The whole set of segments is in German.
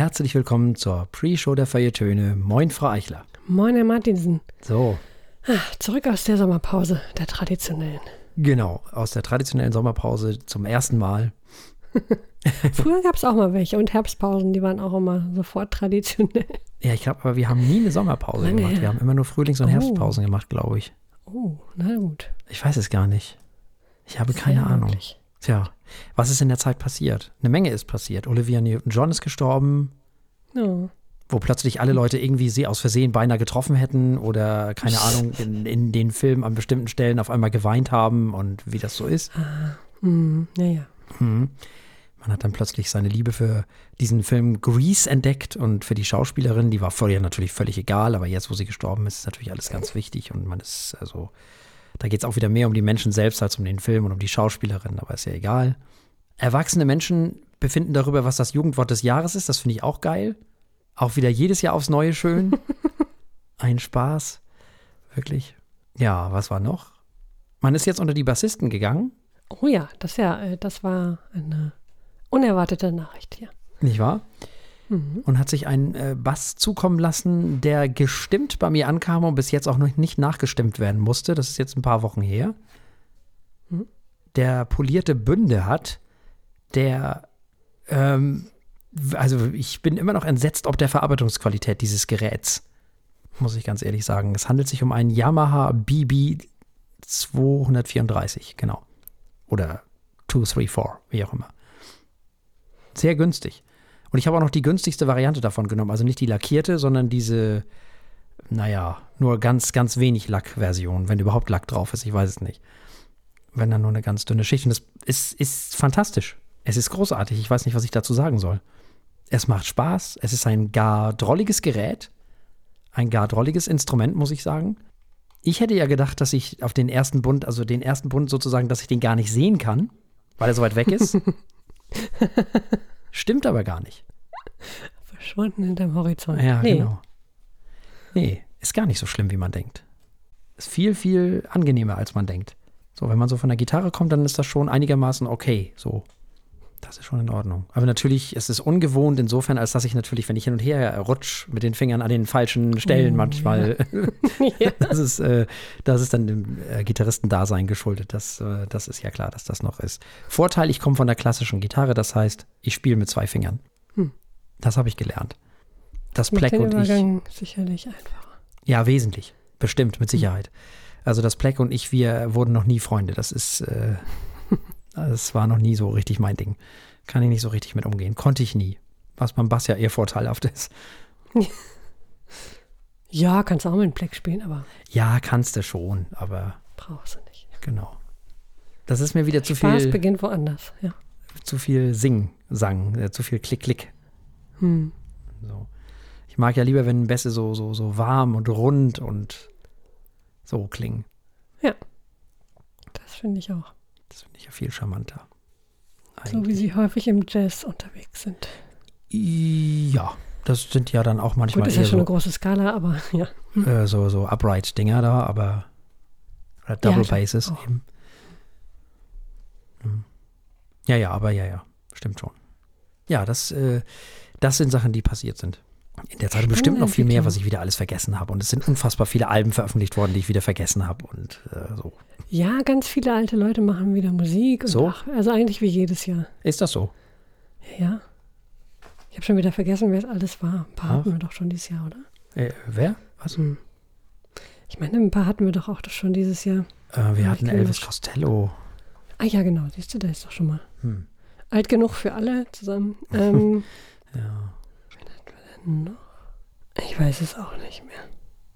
Herzlich willkommen zur Pre-Show der Feiertöne. Moin, Frau Eichler. Moin, Herr Martinsen. So, Ah, Zurück aus der Sommerpause, der traditionellen. genau, aus der traditionellen Sommerpause zum ersten Mal. Früher gab es auch mal welche und Herbstpausen, die waren auch immer sofort traditionell. Ja, ich glaube, aber wir haben nie eine Sommerpause Lange gemacht. her. Wir haben immer nur Frühlings- und Oh. Herbstpausen gemacht, glaube ich. Oh, na gut. Ich weiß es gar nicht. Ich habe keine Sehr Ahnung. Tja, was ist in der Zeit passiert? Eine Menge ist passiert. Olivia Newton-John ist gestorben, Ja. wo plötzlich alle Leute irgendwie sie aus Versehen beinahe getroffen hätten oder, keine Ahnung, in, in den Filmen an bestimmten Stellen auf einmal geweint haben und wie das so ist. Hm, naja. Mhm. Man hat dann plötzlich seine Liebe für diesen Film Grease entdeckt und für die Schauspielerin, die war vorher natürlich völlig egal, aber jetzt, wo sie gestorben ist, ist natürlich alles ganz wichtig und man ist, also, da geht es auch wieder mehr um die Menschen selbst als um den Film und um die Schauspielerin, aber ist ja egal. Erwachsene Menschen befinden darüber, was das Jugendwort des Jahres ist, das finde ich auch geil. Auch wieder jedes Jahr aufs Neue schön. Ein Spaß. Wirklich. Ja, was war noch? Man ist jetzt unter die Bassisten gegangen, Oh ja, das ja, äh, das war eine unerwartete Nachricht hier. nicht wahr? Und hat sich einen äh, Bass zukommen lassen, der gestimmt bei mir ankam und bis jetzt auch noch nicht nachgestimmt werden musste. Das ist jetzt ein paar Wochen her. Der polierte Bünde hat, der, ähm, also ich bin immer noch entsetzt ob der Verarbeitungsqualität dieses Geräts, muss ich ganz ehrlich sagen. Es handelt sich um einen Yamaha BB 234, genau. Oder 234, wie auch immer. Sehr günstig. Und ich habe auch noch die günstigste Variante davon genommen. Also nicht die lackierte, sondern diese, naja, nur ganz, ganz wenig Lackversion, wenn überhaupt Lack drauf ist. Ich weiß es nicht. Wenn dann nur eine ganz dünne Schicht. Und das ist, ist fantastisch. Es ist großartig. Ich weiß nicht, was ich dazu sagen soll. Es macht Spaß. Es ist ein gar drolliges Gerät. Ein gar drolliges Instrument, muss ich sagen. Ich hätte ja gedacht, dass ich auf den ersten Bund, also den ersten Bund sozusagen, dass ich den gar nicht sehen kann, weil er so weit weg ist. Stimmt aber gar nicht. Verschwunden hinterm Horizont. Ja, nee. genau. Nee, ist gar nicht so schlimm, wie man denkt. Ist viel, viel angenehmer, als man denkt. So, wenn man so von der Gitarre kommt, dann ist das schon einigermaßen okay. So, das ist schon in Ordnung. Aber natürlich ist es ungewohnt insofern, als dass ich natürlich, wenn ich hin und her rutsch mit den Fingern an den falschen Stellen Oh, manchmal, Ja. das ist, äh, das ist dann dem äh, Gitarristendasein geschuldet. Das, äh, das ist ja klar, dass das noch ist. Vorteil, ich komme von der klassischen Gitarre, das heißt, ich spiele mit zwei Fingern. Hm. Das habe ich gelernt. Das Pleck und ich. Übergang sicherlich einfacher. Ja, wesentlich. Bestimmt, mit Sicherheit. Also das Pleck und ich, wir wurden noch nie Freunde. Das ist, äh, das war noch nie so richtig mein Ding. Kann ich nicht so richtig mit umgehen. Konnte ich nie. Was beim Bass ja eher vorteilhaft ist. Ja, kannst auch mit dem Pleck spielen, aber Ja, kannst du schon, aber brauchst du nicht. genau. Das ist mir wieder zu Spaß viel, beginnt woanders, ja. zu viel Sing, Sang, äh, zu viel Klick, Klick. Hm. So. Ich mag ja lieber, wenn Bässe so, so, so warm und rund und so klingen. Das finde ich auch. Das finde ich ja viel charmanter. So wie sie häufig im Jazz unterwegs sind. Ja, das sind ja dann auch Gut, manchmal ist ja schon eine so, große Skala, aber ja. äh, so, so Upright-Dinger da, aber oder Double klar, Basses auch. eben. Hm. Ja, ja, aber ja, ja, stimmt schon. Ja, das, äh, das sind Sachen, die passiert sind. In der Zeit bestimmt noch viel mehr, was ich wieder alles vergessen habe. Und es sind unfassbar viele Alben veröffentlicht worden, die ich wieder vergessen habe. Und äh, so. Ja, ganz viele alte Leute machen wieder Musik. So? Ach, also eigentlich wie jedes Jahr. Ist das so? Ja. Ich habe schon wieder vergessen, wer es alles war. Ein paar Ach. hatten wir doch schon dieses Jahr, oder? Äh, wer? Was? Hm. Ich meine, ein paar hatten wir doch auch schon dieses Jahr. Äh, wir Ja, hatten Elvis. Costello. Ah ja, genau, siehst du, da ist doch schon mal. Hm. Alt genug für alle zusammen. Ähm, Ja. Noch? Ich weiß es auch nicht mehr.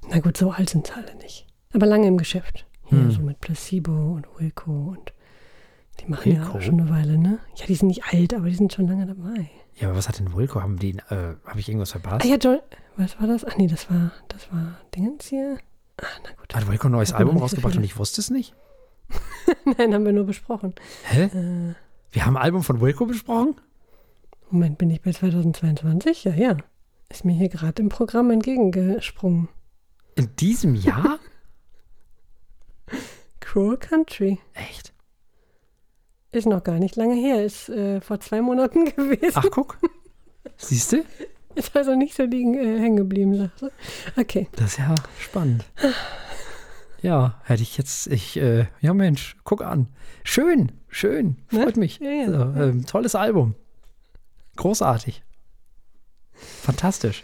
Na gut, so alt sind alle nicht. Aber lange im Geschäft. Hier Hm. so mit Placebo und Wilco und die machen ja Wilco? auch schon eine Weile, ne? Ja, die sind nicht alt, aber die sind schon lange dabei. ja, aber was hat denn Wilco? Haben die, äh, habe ich irgendwas verpasst? Ah ja, John, was war das? Ach nee, das war, das war Dingens hier. Ah, na gut. Hat Wilco ein neues Album so rausgebracht viele. und ich wusste es nicht? Nein, haben wir nur besprochen. Hä? Äh, Wir haben ein Album von Wilco besprochen? Moment, bin ich bei 2022? Ja, ja. Ist mir hier gerade im Programm entgegengesprungen. In diesem Jahr? Cruel Country. Echt? Ist noch gar nicht lange her. Ist äh, vor zwei Monaten gewesen. Ach, guck. Siehst du? Ist also nicht so liegen äh, hängen geblieben, sagst du? Okay. Das ist ja spannend. Ja, hätte ich jetzt, ich, äh, ja Mensch, guck an. Schön, schön, freut Ne? mich. Ja, ja. So, ähm, tolles Album. Großartig. Fantastisch.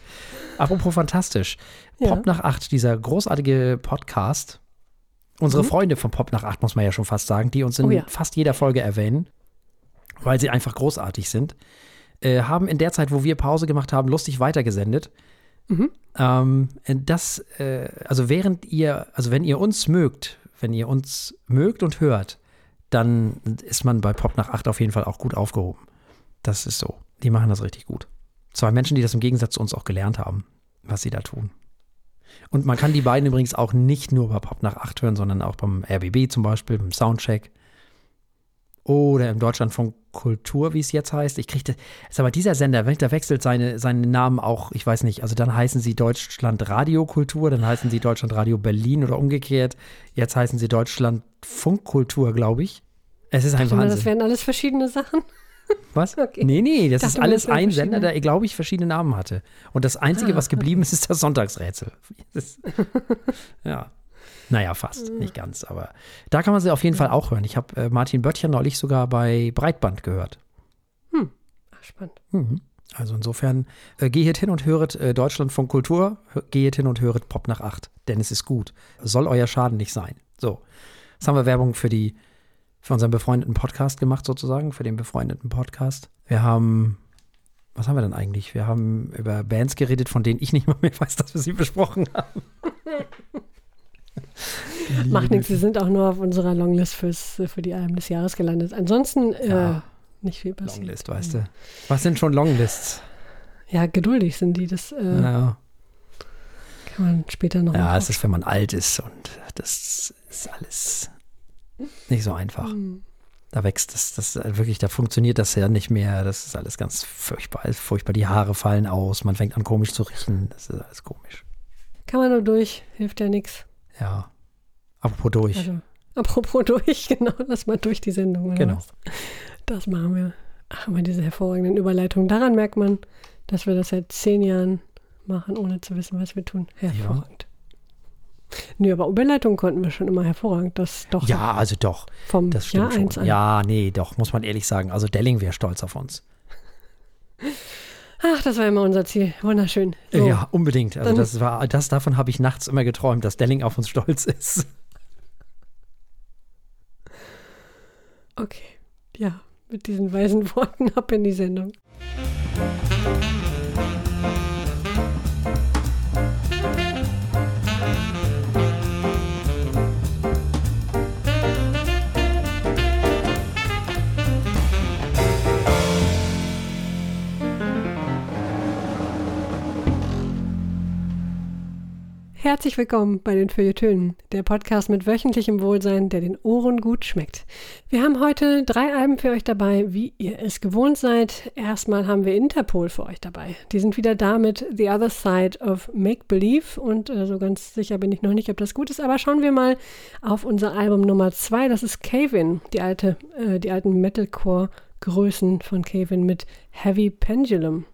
Apropos fantastisch. Ja. Pop nach acht, dieser großartige Podcast. Unsere Mhm. Freunde von Pop nach acht, muss man ja schon fast sagen, die uns in Oh ja. fast jeder Folge erwähnen, weil sie einfach großartig sind, äh, haben in der Zeit, wo wir Pause gemacht haben, lustig weitergesendet. Mhm. Ähm, das, äh, also während ihr, also wenn ihr uns mögt, wenn ihr uns mögt und hört, dann ist man bei Pop nach 8 auf jeden Fall auch gut aufgehoben. Das ist so. Die machen das richtig gut. Zwei Menschen, die das im Gegensatz zu uns auch gelernt haben, was sie da tun. Und man kann die beiden übrigens auch nicht nur bei Pop nach 8 hören, sondern auch beim RBB zum Beispiel, beim Soundcheck. Oder im Deutschlandfunk Kultur, wie es jetzt heißt. Ich kriege das. Ist aber dieser Sender, da wechselt seine, seinen Namen auch, ich weiß nicht, also dann heißen sie Deutschland Radio Kultur, dann heißen sie Deutschland Radio Berlin oder umgekehrt. Jetzt heißen sie Deutschland Funkkultur, glaube ich. Es ist ein Dachte mal, das wären alles verschiedene Sachen. Was? Okay. Nee, nee, das Dachte ist alles das ein Sender, der, glaube ich, verschiedene Namen hatte. Und das Einzige, Ah, was geblieben ist, ist das Sonntagsrätsel. Das, ja. Naja, fast. Nicht ganz, aber da kann man sie auf jeden Fall auch hören. Ich habe äh, Martin Böttcher neulich sogar bei Breitband gehört. Ach, spannend. Mhm. Also insofern, äh, geht hin und höret äh, Deutschlandfunk Kultur, hö- geht hin und höret Pop nach acht, denn es ist gut. Soll euer Schaden nicht sein. So, jetzt haben wir Werbung für die, für unseren befreundeten Podcast gemacht sozusagen, für den befreundeten Podcast. Wir haben, was haben wir denn eigentlich? Wir haben über Bands geredet, von denen ich nicht mal mehr weiß, dass wir sie besprochen haben. Macht nichts, wir sind auch nur auf unserer Longlist fürs, für die Alben des Jahres gelandet. Ansonsten äh, Ja. nicht viel passiert. Longlist, weißt du. Was sind schon Longlists? Ja, geduldig sind die. Das äh, Ja. kann man später noch Ja, es ist, wenn man alt ist und das ist alles nicht so einfach. Hm. Da wächst das, das wirklich, da funktioniert das ja nicht mehr. Das ist alles ganz furchtbar, alles furchtbar. Die Haare fallen aus, man fängt an komisch zu riechen. Das ist alles komisch. Kann man nur durch, hilft ja nichts. Ja. Apropos durch. Also, apropos durch, genau, lass mal durch die Sendung. Genau. Was? Das machen wir. Ach, immer diese hervorragenden Überleitungen. Daran merkt man, dass wir das seit zehn Jahren machen, ohne zu wissen, was wir tun. Hervorragend. Nö, aber Überleitungen konnten wir schon immer hervorragend. Das doch ja, also doch, vom das Jahr stimmt 1 schon. an. Ja, nee, doch, muss man ehrlich sagen. Also Delling wäre stolz auf uns. Ach, das war immer unser Ziel. Wunderschön. So, Ja, unbedingt. Also Dann- das war, das davon habe ich nachts immer geträumt, dass Delling auf uns stolz ist. Okay. Ja, mit diesen weisen Worten ab in die Sendung. Herzlich willkommen bei den Feuilletönen, der Podcast mit wöchentlichem Wohlsein, der den Ohren gut schmeckt. Wir haben heute drei Alben für euch dabei, wie ihr es gewohnt seid. Erstmal haben wir Interpol für euch dabei. Die sind wieder da mit The Other Side of Make Believe und äh, so ganz sicher bin ich noch nicht, ob das gut ist, aber schauen wir mal auf unser Album Nummer zwei. Das ist Cave-In, die, alte, äh, die alten Metalcore-Größen von Cave-In mit Heavy Pendulum.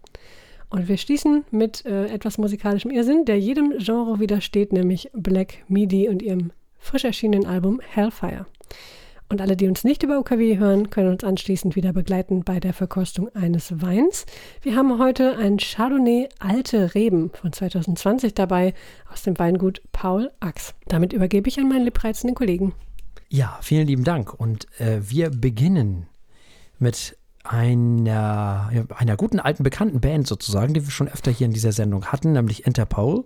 Und wir schließen mit äh, etwas musikalischem Irrsinn, der jedem Genre widersteht, nämlich Black Midi und ihrem frisch erschienenen Album Hellfire. Und alle, die uns nicht über UKW hören, können uns anschließend wieder begleiten bei der Verkostung eines Weins. Wir haben heute ein Chardonnay Alte Reben von 2020 dabei aus dem Weingut Paul Ax. Damit übergebe ich an meinen liebreizenden Kollegen. Ja, vielen lieben Dank. Und äh, wir beginnen mit einer, einer guten alten bekannten Band sozusagen, die wir schon öfter hier in dieser Sendung hatten, nämlich Interpol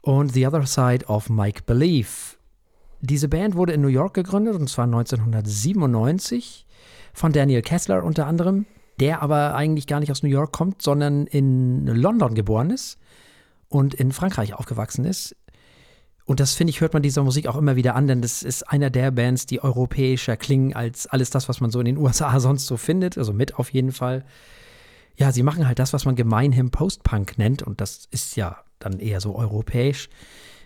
und The Other Side of Mike Believe. Diese Band wurde in New York gegründet und zwar 1997 von Daniel Kessler unter anderem, der aber eigentlich gar nicht aus New York kommt, sondern in London geboren ist und in Frankreich aufgewachsen ist. Und das finde ich, hört man dieser Musik auch immer wieder an, denn das ist einer der Bands, die europäischer klingen als alles das, was man so in den USA sonst so findet. Also mit auf jeden Fall. Ja, sie machen halt das, was man gemeinhin Post-Punk nennt. Und das ist ja dann eher so europäisch.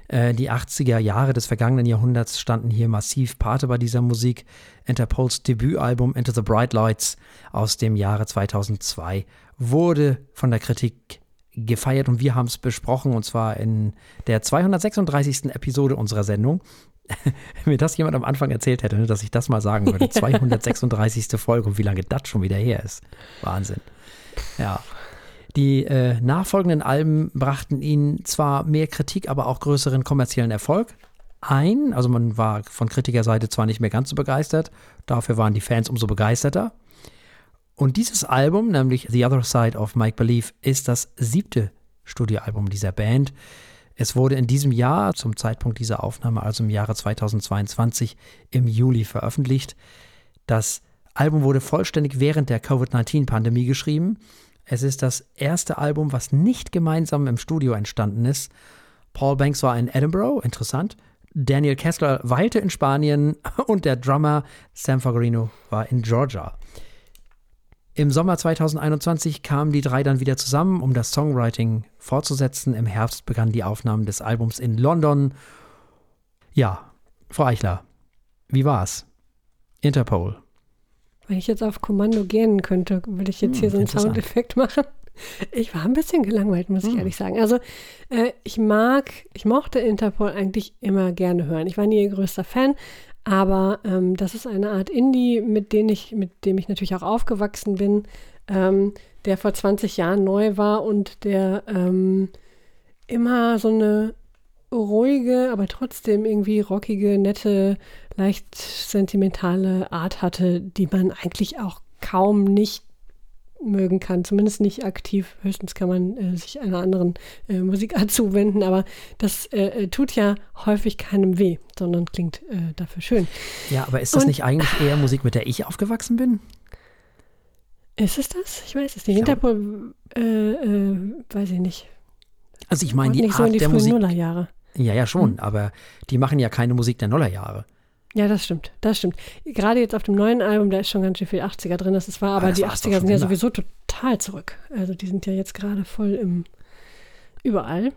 Äh, die 80er Jahre des vergangenen Jahrhunderts standen hier massiv Pate bei dieser Musik. Interpols Debütalbum Into the Bright Lights aus dem Jahre 2002 wurde von der Kritik gefeiert und wir haben es besprochen und zwar in der 236. Episode unserer Sendung. Wenn mir das jemand am Anfang erzählt hätte, ne, dass ich das mal sagen würde. 236. Folge und wie lange das schon wieder her ist. Wahnsinn. Ja. Die äh, nachfolgenden Alben brachten ihnen zwar mehr Kritik, aber auch größeren kommerziellen Erfolg ein. Also man war von Kritikerseite zwar nicht mehr ganz so begeistert, dafür waren die Fans umso begeisterter. Und dieses Album, nämlich The Other Side of Mike Believe, ist das siebte Studioalbum dieser Band. Es wurde in diesem Jahr, zum Zeitpunkt dieser Aufnahme, also im Jahre 2022, im Juli veröffentlicht. Das Album wurde vollständig während der Covid-19-Pandemie geschrieben. Es ist das erste Album, was nicht gemeinsam im Studio entstanden ist. Paul Banks war in Edinburgh, interessant. Daniel Kessler weilte in Spanien und der Drummer Sam Fagarino war in Georgia. Im Sommer 2021 kamen die drei dann wieder zusammen, um das Songwriting fortzusetzen. Im Herbst begannen die Aufnahmen des Albums in London. Ja, Frau Eichler, wie war's? Interpol. Wenn ich jetzt auf Kommando gähnen könnte, würde ich jetzt hm, hier so einen Soundeffekt machen. Ich war ein bisschen gelangweilt, muss ich hm. ehrlich sagen. Also äh, ich mag, ich mochte Interpol eigentlich immer gerne hören. Ich war nie ihr größter Fan, aber ähm, das ist eine Art Indie, mit, dem ich, mit dem ich natürlich auch aufgewachsen bin, ähm, der vor 20 Jahren neu war und der ähm, immer so eine ruhige, aber trotzdem irgendwie rockige, nette, leicht sentimentale Art hatte, die man eigentlich auch kaum nicht mögen kann, zumindest nicht aktiv. Höchstens kann man äh, sich einer anderen äh, Musikart zuwenden, aber das äh, äh, tut ja häufig keinem weh, sondern klingt äh, dafür schön. Ja, aber ist das Und, nicht eigentlich eher Musik, mit der ich aufgewachsen bin? Ist es das? Ich weiß es nicht. Interpol, äh, weiß ich nicht. Also ich meine die Art so die der Musik. Nullerjahre. Ja, ja schon, hm. aber die machen ja keine Musik der Nullerjahre. Ja, das stimmt, das stimmt. Gerade jetzt auf dem neuen Album, da ist schon ganz schön viel 80er drin. Das war aber, aber das die 80er sind ja sowieso total zurück. Also die sind ja jetzt gerade voll im überall.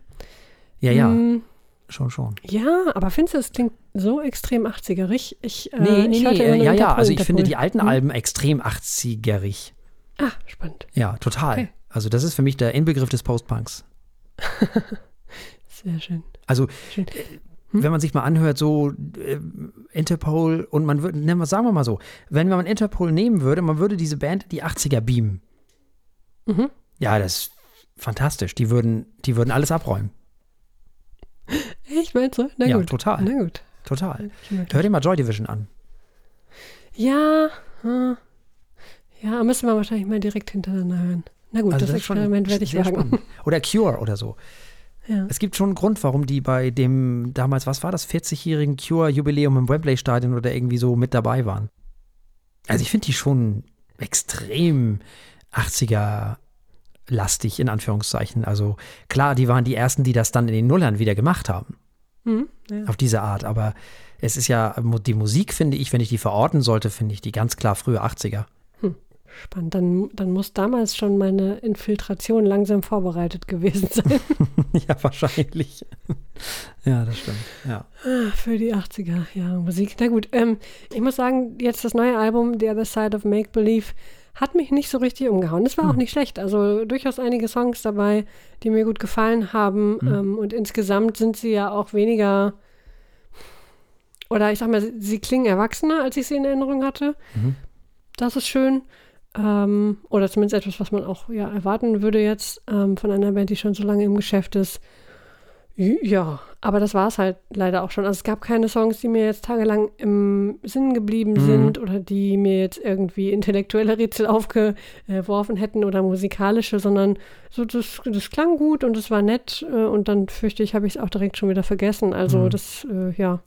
Ja, ja. Hm, schon, schon. Ja, aber findest du, es klingt so extrem 80erig? Ich, äh, nee, nee, ich nee, äh, ja, ja, also ich finde die alten hm? Alben extrem 80erig. Ah, spannend. Ja, total. Okay. Also das ist für mich der Inbegriff des Postpunks. Sehr schön. Also schön. Äh, hm? Wenn man sich mal anhört, so äh, Interpol und man würde, ne, sagen wir mal so, wenn man Interpol nehmen würde, man würde diese Band die 80er beamen. Mhm. Ja, das ist fantastisch. Die würden, die würden alles abräumen. Ich meinst du? Na ja, gut. total. Na gut. Total. Hör dir mal Joy Division an. Ja, hm. ja, müssen wir wahrscheinlich mal direkt hintereinander hören. Na gut, also das, das Experiment werde ich wagen. Oder Cure oder so. Ja. Es gibt schon einen Grund, warum die bei dem damals, was war das, 40-jährigen Cure-Jubiläum im Wembley-Stadion oder irgendwie so mit dabei waren. Also ich finde die schon extrem 80er lastig, in Anführungszeichen. Also klar, die waren die ersten, die das dann in den Nullern wieder gemacht haben. Mhm, ja. Auf diese Art. Aber es ist ja, die Musik finde ich, wenn ich die verorten sollte, finde ich die ganz klar frühe 80er. Spannend. Dann, dann muss damals schon meine Infiltration langsam vorbereitet gewesen sein. ja, wahrscheinlich. ja, das stimmt. Ja. Ah, für die 80er Jahre Musik. Na gut, ähm, ich muss sagen, jetzt das neue Album, The Other Side of Make Believe, hat mich nicht so richtig umgehauen. Das war hm. auch nicht schlecht. Also durchaus einige Songs dabei, die mir gut gefallen haben. Hm. Ähm, und insgesamt sind sie ja auch weniger. Oder ich sag mal, sie klingen erwachsener, als ich sie in Erinnerung hatte. Mhm. Das ist schön. Ähm, oder zumindest etwas, was man auch ja, erwarten würde jetzt ähm, von einer Band, die schon so lange im Geschäft ist. Ja, aber das war es halt leider auch schon. Also es gab keine Songs, die mir jetzt tagelang im Sinn geblieben mhm. sind oder die mir jetzt irgendwie intellektuelle Rätsel aufgeworfen hätten oder musikalische, sondern so das, das klang gut und es war nett äh, und dann fürchte ich, habe ich es auch direkt schon wieder vergessen. Also mhm. das, äh, ja,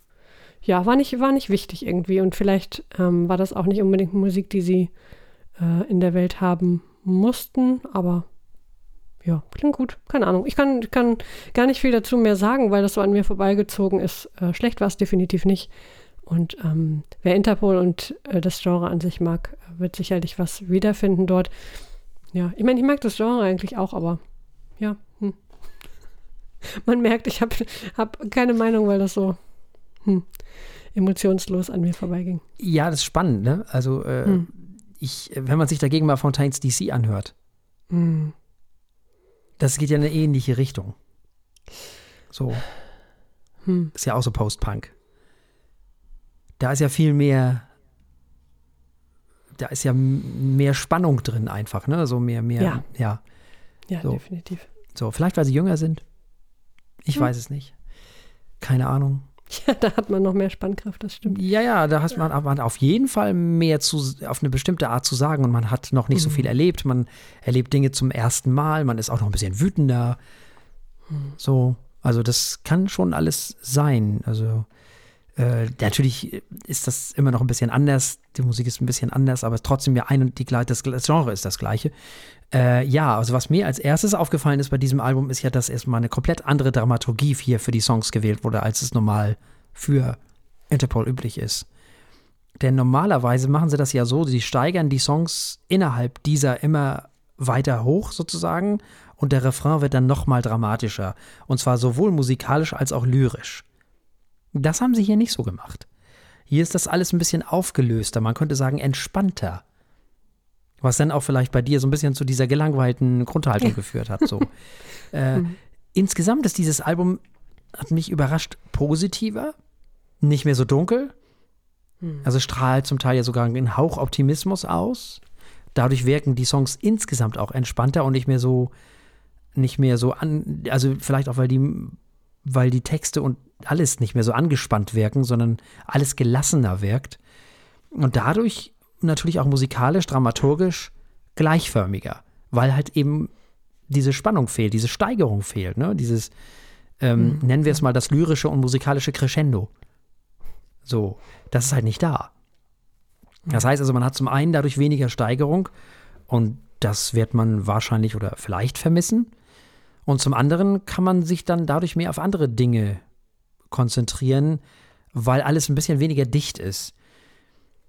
ja, war nicht, war nicht wichtig irgendwie und vielleicht ähm, war das auch nicht unbedingt Musik, die sie äh, in der Welt haben mussten, aber ja, klingt gut. Keine Ahnung. Ich kann, kann gar nicht viel dazu mehr sagen, weil das so an mir vorbeigezogen ist. Äh, schlecht war es definitiv nicht. Und ähm, wer Interpol und äh, das Genre an sich mag, wird sicherlich was wiederfinden dort. Ja, ich meine, ich mag das Genre eigentlich auch, aber ja. Hm. man merkt, ich habe hab keine Meinung, weil das so hm, emotionslos an mir vorbeiging. Ja, das ist spannend, ne? Also, äh, hm. Ich, wenn man sich dagegen mal Fontaines DC anhört, hm. das geht ja in eine ähnliche Richtung. So. Hm. Ist ja auch so Post-Punk. Da ist ja viel mehr, da ist ja mehr Spannung drin einfach, ne? So mehr, mehr, ja. Ja, ja so. definitiv. So, vielleicht weil sie jünger sind. Ich hm. weiß es nicht. Keine Ahnung. Ja, da hat man noch mehr Spannkraft, das stimmt. Ja, ja, da hat man, man auf jeden Fall mehr zu, auf eine bestimmte Art zu sagen und man hat noch nicht mhm. so viel erlebt. Man erlebt Dinge zum ersten Mal, man ist auch noch ein bisschen wütender. Mhm. So, also das kann schon alles sein. Also äh, natürlich ist das immer noch ein bisschen anders. Die Musik ist ein bisschen anders, aber trotzdem ja ein und die das Genre ist das gleiche. Äh, ja, also was mir als erstes aufgefallen ist bei diesem Album, ist ja, dass erstmal eine komplett andere Dramaturgie hier für die Songs gewählt wurde, als es normal für Interpol üblich ist. Denn normalerweise machen sie das ja so, sie steigern die Songs innerhalb dieser immer weiter hoch sozusagen und der Refrain wird dann nochmal dramatischer. Und zwar sowohl musikalisch als auch lyrisch. Das haben sie hier nicht so gemacht. Hier ist das alles ein bisschen aufgelöster, man könnte sagen entspannter. Was dann auch vielleicht bei dir so ein bisschen zu dieser gelangweilten Grundhaltung geführt hat. So. äh, mhm. Insgesamt ist dieses Album, hat mich überrascht, positiver, nicht mehr so dunkel. Mhm. Also strahlt zum Teil ja sogar einen Hauch Optimismus aus. Dadurch wirken die Songs insgesamt auch entspannter und nicht mehr so, nicht mehr so an, also vielleicht auch, weil die, weil die Texte und alles nicht mehr so angespannt wirken, sondern alles gelassener wirkt. Und dadurch natürlich auch musikalisch, dramaturgisch gleichförmiger, weil halt eben diese Spannung fehlt, diese Steigerung fehlt, ne? Dieses, ähm, mhm. nennen wir es mal das lyrische und musikalische Crescendo. So, das ist halt nicht da. Das heißt also, man hat zum einen dadurch weniger Steigerung und das wird man wahrscheinlich oder vielleicht vermissen. Und zum anderen kann man sich dann dadurch mehr auf andere Dinge konzentrieren, weil alles ein bisschen weniger dicht ist.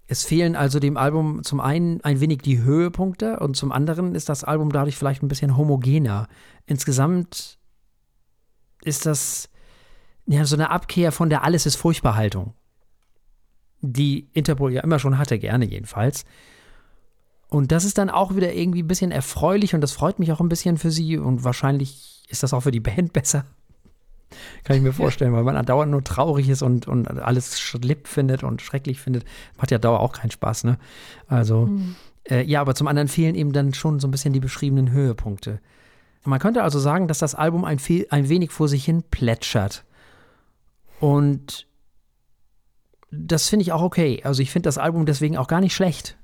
Es fehlen also dem Album zum einen ein wenig die Höhepunkte und zum anderen ist das Album dadurch vielleicht ein bisschen homogener. Insgesamt ist das ja so eine Abkehr von der Alles ist furchtbar Haltung, die Interpol ja immer schon hatte, gerne jedenfalls. Und das ist dann auch wieder irgendwie ein bisschen erfreulich und das freut mich auch ein bisschen für sie und wahrscheinlich ist das auch für die Band besser. Kann ich mir vorstellen, weil man dauernd nur traurig ist und, und alles schlipp findet und schrecklich findet. Macht ja Dauer auch keinen Spaß, ne? Also, mhm. äh, ja, aber zum anderen fehlen eben dann schon so ein bisschen die beschriebenen Höhepunkte. Man könnte also sagen, dass das Album ein, ein wenig vor sich hin plätschert. Und das finde ich auch okay. Also ich finde das Album deswegen auch gar nicht schlecht.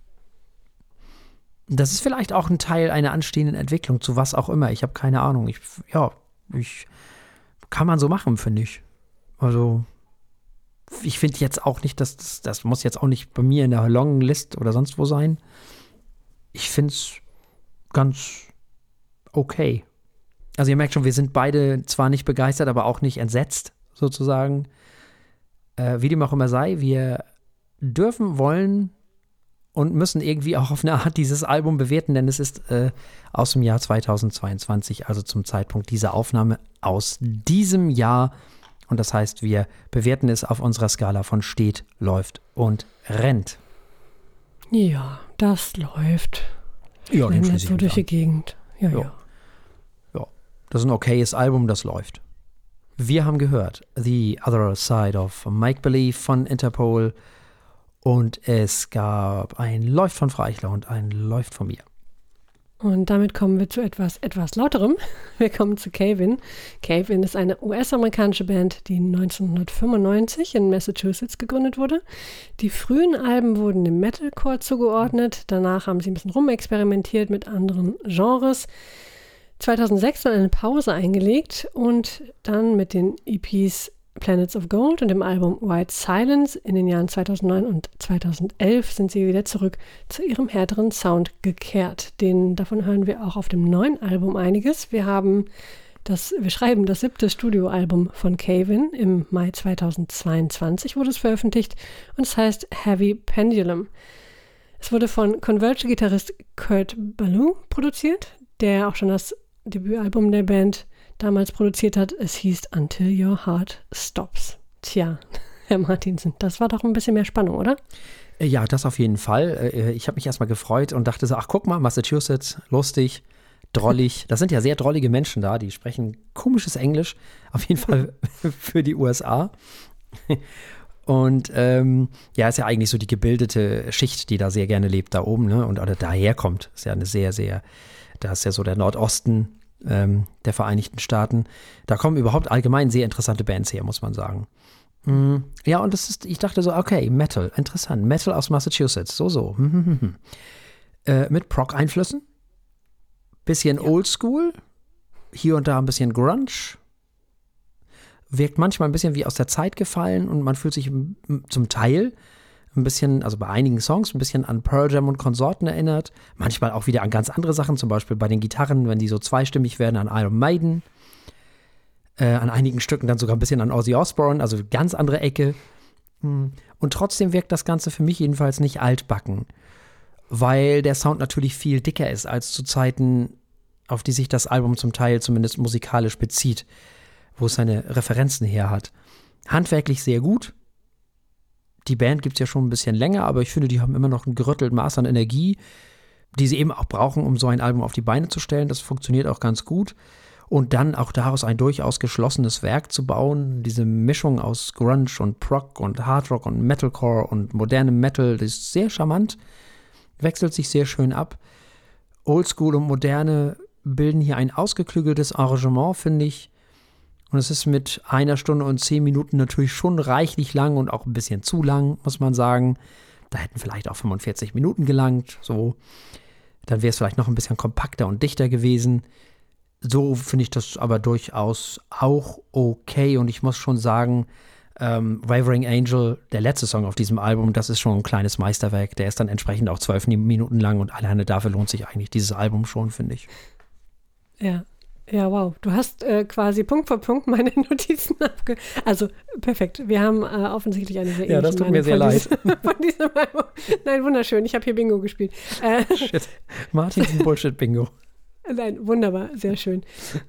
Das ist vielleicht auch ein Teil einer anstehenden Entwicklung, zu was auch immer. Ich habe keine Ahnung. Ich, ja, ich kann man so machen, finde ich. Also, ich finde jetzt auch nicht, dass das, das muss jetzt auch nicht bei mir in der Long List oder sonst wo sein. Ich finde es ganz okay. Also ihr merkt schon, wir sind beide zwar nicht begeistert, aber auch nicht entsetzt, sozusagen. Äh, wie dem auch immer sei, wir dürfen, wollen und müssen irgendwie auch auf eine Art dieses Album bewerten, denn es ist äh, aus dem Jahr 2022, also zum Zeitpunkt dieser Aufnahme aus diesem Jahr. Und das heißt, wir bewerten es auf unserer Skala von steht, läuft und rennt. Ja, das läuft. Ja, den schließe so durch die Gegend. Ja, ja, ja. Ja, das ist ein okayes Album, das läuft. Wir haben gehört The Other Side of Make Believe von Interpol und es gab ein Läuft von Freichler und ein Läuft von mir. Und damit kommen wir zu etwas, etwas lauterem. Wir kommen zu Cavin. Cavin ist eine US-amerikanische Band, die 1995 in Massachusetts gegründet wurde. Die frühen Alben wurden dem Metalcore zugeordnet. Danach haben sie ein bisschen rumexperimentiert mit anderen Genres. 2006 dann eine Pause eingelegt und dann mit den EPs Planets of Gold und dem Album White Silence in den Jahren 2009 und 2011 sind sie wieder zurück zu ihrem härteren Sound gekehrt. Den, davon hören wir auch auf dem neuen Album einiges. Wir haben das, wir schreiben das siebte Studioalbum von Kevin. Im Mai 2022 wurde es veröffentlicht und es heißt Heavy Pendulum. Es wurde von Converge-Gitarrist Kurt Ballou produziert, der auch schon das Debütalbum der Band damals produziert hat. Es hieß Until Your Heart Stops. Tja, Herr Martinsen, das war doch ein bisschen mehr Spannung, oder? Äh, ja, das auf jeden Fall. Äh, ich habe mich erstmal gefreut und dachte so, ach guck mal, Massachusetts, lustig, drollig. Das sind ja sehr drollige Menschen da, die sprechen komisches Englisch, auf jeden Fall für die USA. Und ähm, ja, ist ja eigentlich so die gebildete Schicht, die da sehr gerne lebt, da oben, ne? Und oder daherkommt. Ist ja eine sehr, sehr, da ist ja so der Nordosten ähm, der Vereinigten Staaten. Da kommen überhaupt allgemein sehr interessante Bands her, muss man sagen. Mm, ja, und das ist, ich dachte so, okay, Metal, interessant. Metal aus Massachusetts, so, so. äh, mit Proc-Einflüssen. Bisschen ja. Oldschool. Hier und da ein bisschen Grunge wirkt manchmal ein bisschen wie aus der Zeit gefallen und man fühlt sich zum Teil ein bisschen, also bei einigen Songs, ein bisschen an Pearl Jam und Konsorten erinnert. Manchmal auch wieder an ganz andere Sachen, zum Beispiel bei den Gitarren, wenn die so zweistimmig werden, an Iron Maiden. Äh, an einigen Stücken dann sogar ein bisschen an Ozzy Osbourne, also ganz andere Ecke. Hm. Und trotzdem wirkt das Ganze für mich jedenfalls nicht altbacken, weil der Sound natürlich viel dicker ist als zu Zeiten, auf die sich das Album zum Teil zumindest musikalisch bezieht wo es seine Referenzen her hat. Handwerklich sehr gut. Die Band gibt es ja schon ein bisschen länger, aber ich finde, die haben immer noch ein gerüttelt Maß an Energie, die sie eben auch brauchen, um so ein Album auf die Beine zu stellen. Das funktioniert auch ganz gut. Und dann auch daraus ein durchaus geschlossenes Werk zu bauen, diese Mischung aus Grunge und Prog und Hardrock und Metalcore und modernem Metal, das ist sehr charmant, wechselt sich sehr schön ab. Oldschool und Moderne bilden hier ein ausgeklügeltes Arrangement, finde ich, und es ist mit einer Stunde und zehn Minuten natürlich schon reichlich lang und auch ein bisschen zu lang, muss man sagen. Da hätten vielleicht auch 45 Minuten gelangt, so. Dann wäre es vielleicht noch ein bisschen kompakter und dichter gewesen. So finde ich das aber durchaus auch okay. Und ich muss schon sagen, ähm, Wavering Angel, der letzte Song auf diesem Album, das ist schon ein kleines Meisterwerk. Der ist dann entsprechend auch zwölf Minuten lang und alleine dafür lohnt sich eigentlich dieses Album schon, finde ich. Ja, ja, wow. Du hast äh, quasi Punkt für Punkt meine Notizen abge... Also, perfekt. Wir haben äh, offensichtlich eine sehr ähnliche Ja, das tut mir sehr leid. von diesem Nein, wunderschön. Ich habe hier Bingo gespielt. Äh, Shit. Martins Bullshit-Bingo. Nein, wunderbar, sehr schön.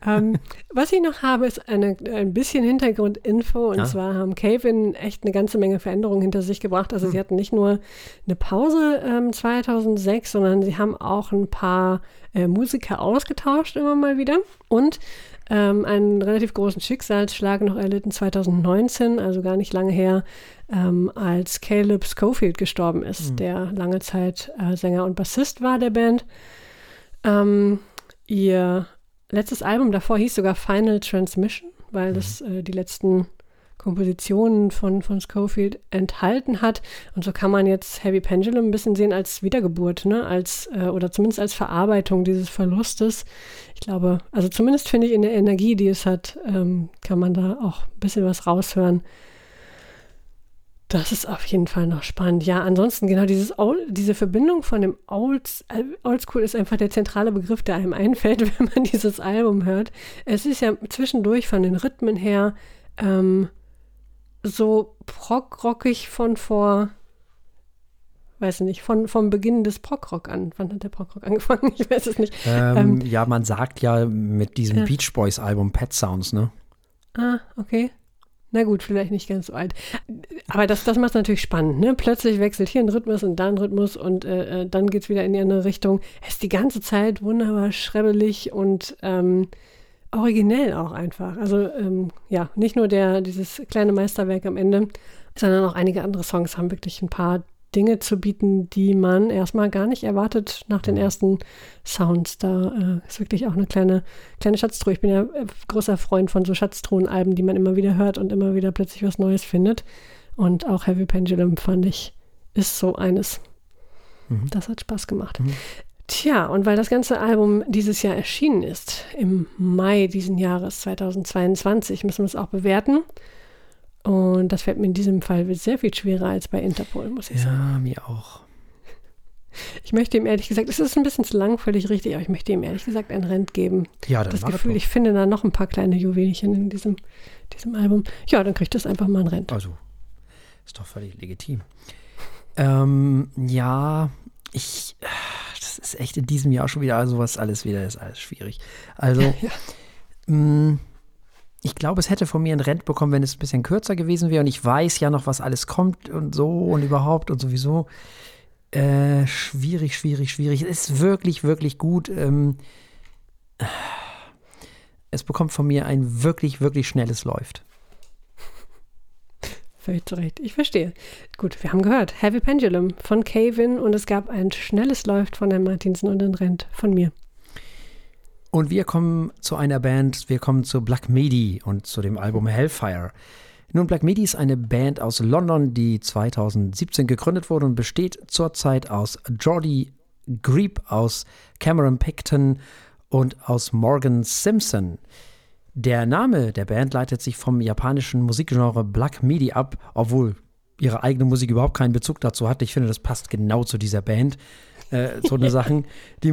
ähm, was ich noch habe, ist eine, ein bisschen Hintergrundinfo. Und ja. zwar haben Kevin echt eine ganze Menge Veränderungen hinter sich gebracht. Also hm. sie hatten nicht nur eine Pause ähm, 2006, sondern sie haben auch ein paar äh, Musiker ausgetauscht immer mal wieder. Und ähm, einen relativ großen Schicksalsschlag noch erlitten 2019, also gar nicht lange her, ähm, als Caleb Schofield gestorben ist, hm. der lange Zeit äh, Sänger und Bassist war der Band. Ähm, Ihr letztes Album davor hieß sogar Final Transmission, weil das mhm. äh, die letzten Kompositionen von, von Schofield enthalten hat. Und so kann man jetzt Heavy Pendulum ein bisschen sehen als Wiedergeburt, ne? als, äh, oder zumindest als Verarbeitung dieses Verlustes. Ich glaube, also zumindest finde ich in der Energie, die es hat, ähm, kann man da auch ein bisschen was raushören. Das ist auf jeden Fall noch spannend. Ja, ansonsten genau dieses Old, diese Verbindung von dem Old, Oldschool ist einfach der zentrale Begriff, der einem einfällt, wenn man dieses Album hört. Es ist ja zwischendurch von den Rhythmen her ähm, so prog-rockig von vor, weiß nicht, von, vom Beginn des Prog-Rock an. Wann hat der Prog-Rock angefangen? Ich weiß es nicht. Ähm, ähm, ja, man sagt ja mit diesem ja. Beach Boys Album Pet Sounds, ne? Ah, okay. Na gut, vielleicht nicht ganz so alt. Aber das, das macht es natürlich spannend. Ne? Plötzlich wechselt hier ein Rhythmus und da ein Rhythmus und äh, äh dann geht es wieder in die andere Richtung. Es ist die ganze Zeit wunderbar schrebbelig und ähm, originell auch einfach. Also ähm, ja, nicht nur der, dieses kleine Meisterwerk am Ende, sondern auch einige andere Songs haben wirklich ein paar Dinge zu bieten, die man erstmal gar nicht erwartet nach den ersten Sounds. Da äh, ist wirklich auch eine kleine, kleine Schatztruhe. Ich bin ja äh, großer Freund von so Schatztruhenalben, die man immer wieder hört und immer wieder plötzlich was Neues findet. Und auch Heavy Pendulum fand ich, ist so eines. Mhm. Das hat Spaß gemacht. Mhm. Tja, und weil das ganze Album dieses Jahr erschienen ist, im Mai diesen Jahres 2022, müssen wir es auch bewerten. Und das fällt mir in diesem Fall sehr viel schwerer als bei Interpol, muss ich ja, sagen. Ja, mir auch. Ich möchte ihm ehrlich gesagt, es ist ein bisschen zu lang, völlig richtig, aber ich möchte ihm ehrlich gesagt ein Rent geben. Ja, das Gefühl, ich finde da noch ein paar kleine Juwelchen in diesem, diesem Album. Ja, dann kriegt das einfach mal ein Rent. Also, ist doch völlig legitim. Ähm, ja, ich, das ist echt in diesem Jahr schon wieder sowas alles wieder, ist alles schwierig. Also, ja. Mm, ich glaube, es hätte von mir ein Rent bekommen, wenn es ein bisschen kürzer gewesen wäre. Und ich weiß ja noch, was alles kommt und so und überhaupt und sowieso. Äh, schwierig, schwierig, schwierig. Es ist wirklich, wirklich gut. Ähm, es bekommt von mir ein wirklich, wirklich schnelles Läuft. Völlig zu Recht. Ich verstehe. Gut, wir haben gehört. Heavy Pendulum von Kevin und es gab ein schnelles Läuft von Herrn Martinsen und ein Rent von mir. Und wir kommen zu einer Band, wir kommen zu Black Midi und zu dem Album Hellfire. Nun, Black Midi ist eine Band aus London, die 2017 gegründet wurde und besteht zurzeit aus Jordi Grieb, aus Cameron Picton und aus Morgan Simpson. Der Name der Band leitet sich vom japanischen Musikgenre Black Midi ab, obwohl ihre eigene Musik überhaupt keinen Bezug dazu hat. Ich finde, das passt genau zu dieser Band äh, so eine Sachen. Die,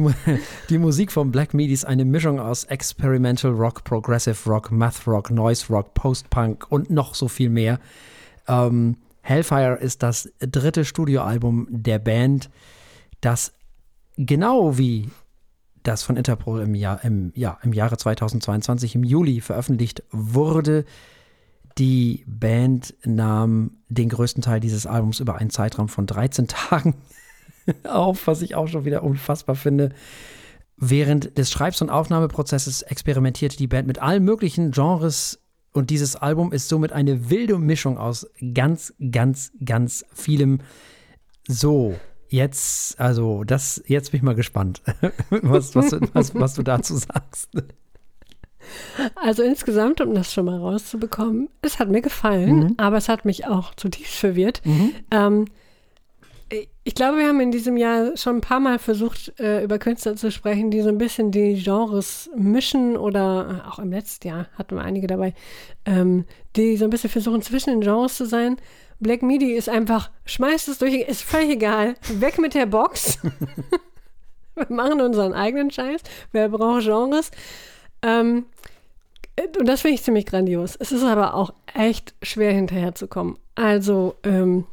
die Musik von Black Midi ist eine Mischung aus Experimental Rock, Progressive Rock, Math Rock, Noise Rock, Post-Punk und noch so viel mehr. Ähm, Hellfire ist das dritte Studioalbum der Band, das genau wie das von Interpol im, Jahr, im, ja, im Jahre 2022 im Juli veröffentlicht wurde. Die Band nahm den größten Teil dieses Albums über einen Zeitraum von 13 Tagen auf, was ich auch schon wieder unfassbar finde. Während des Schreibs- und Aufnahmeprozesses experimentierte die Band mit allen möglichen Genres und dieses Album ist somit eine wilde Mischung aus ganz, ganz, ganz vielem. So, jetzt, also, das, jetzt bin ich mal gespannt, was, was, was, was du dazu sagst. Also insgesamt, um das schon mal rauszubekommen, es hat mir gefallen, mhm. aber es hat mich auch zutiefst verwirrt. Mhm. Ähm, ich glaube, wir haben in diesem Jahr schon ein paar Mal versucht, äh, über Künstler zu sprechen, die so ein bisschen die Genres mischen oder äh, auch im letzten Jahr hatten wir einige dabei, ähm, die so ein bisschen versuchen, zwischen den Genres zu sein. Black Midi ist einfach, schmeißt es durch, ist völlig egal, weg mit der Box. wir machen unseren eigenen Scheiß. Wer braucht Genres? Ähm, und das finde ich ziemlich grandios. Es ist aber auch echt schwer hinterherzukommen. Also, ähm,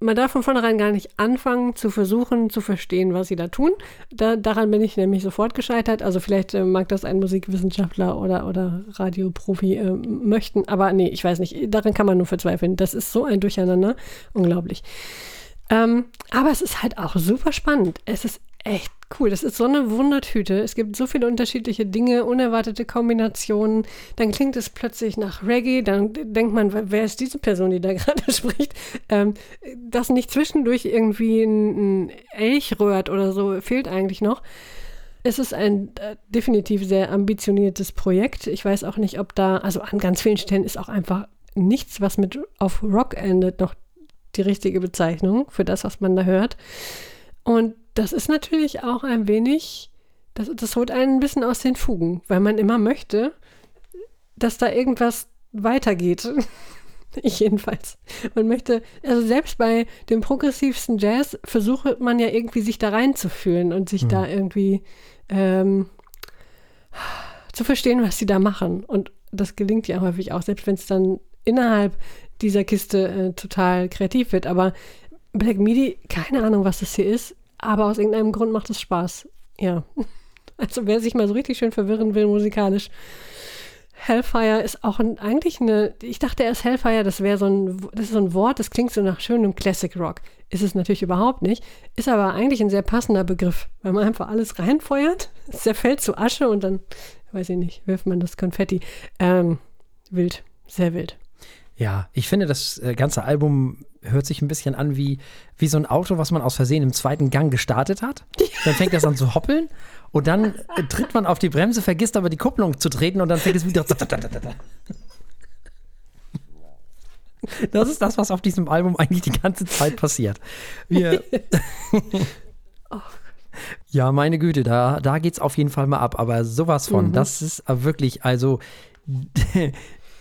man darf von vornherein gar nicht anfangen zu versuchen zu verstehen, was sie da tun. Da, daran bin ich nämlich sofort gescheitert. Also vielleicht äh, mag das ein Musikwissenschaftler oder, oder Radioprofi äh, möchten, aber nee, ich weiß nicht. Daran kann man nur verzweifeln. Das ist so ein Durcheinander. Unglaublich. Ähm, aber es ist halt auch super spannend. Es ist echt cool. Das ist so eine Wundertüte. Es gibt so viele unterschiedliche Dinge, unerwartete Kombinationen. Dann klingt es plötzlich nach Reggae. Dann denkt man, wer ist diese Person, die da gerade spricht? Ähm, dass nicht zwischendurch irgendwie ein, Elch rührt oder so, fehlt eigentlich noch. Es ist ein äh, definitiv sehr ambitioniertes Projekt. Ich weiß auch nicht, ob da, also an ganz vielen Stellen ist auch einfach nichts, was mit auf Rock endet, noch die richtige Bezeichnung für das, was man da hört. Und das ist natürlich auch ein wenig, das, das holt einen ein bisschen aus den Fugen, weil man immer möchte, dass da irgendwas weitergeht. ich jedenfalls. Man möchte, also selbst bei dem progressivsten Jazz versucht man ja irgendwie sich da reinzufühlen und sich mhm. da irgendwie ähm, zu verstehen, was sie da machen. Und das gelingt ja häufig auch, selbst wenn es dann innerhalb dieser Kiste äh, total kreativ wird. Aber Black Midi, keine Ahnung, was das hier ist, aber aus irgendeinem Grund macht es Spaß. Ja. Also wer sich mal so richtig schön verwirren will musikalisch, Hellfire ist auch ein, eigentlich eine, ich dachte erst Hellfire, das wäre so ein, das ist so ein Wort, das klingt so nach schönem Classic Rock. Ist es natürlich überhaupt nicht, ist aber eigentlich ein sehr passender Begriff, weil man einfach alles reinfeuert, es zerfällt zu Asche und dann, weiß ich nicht, wirft man das Konfetti. Ähm, wild, sehr wild. Ja, ich finde, das äh, ganze Album hört sich ein bisschen an wie, wie so ein Auto, was man aus Versehen im zweiten Gang gestartet hat. Dann fängt das an zu hoppeln und dann äh, tritt man auf die Bremse, vergisst aber die Kupplung zu treten und dann fängt es wieder. Das ist das, was auf diesem Album eigentlich die ganze Zeit passiert. Wir. ja, meine Güte, da, da geht es auf jeden Fall mal ab, aber sowas von. Mhm. Das ist wirklich, also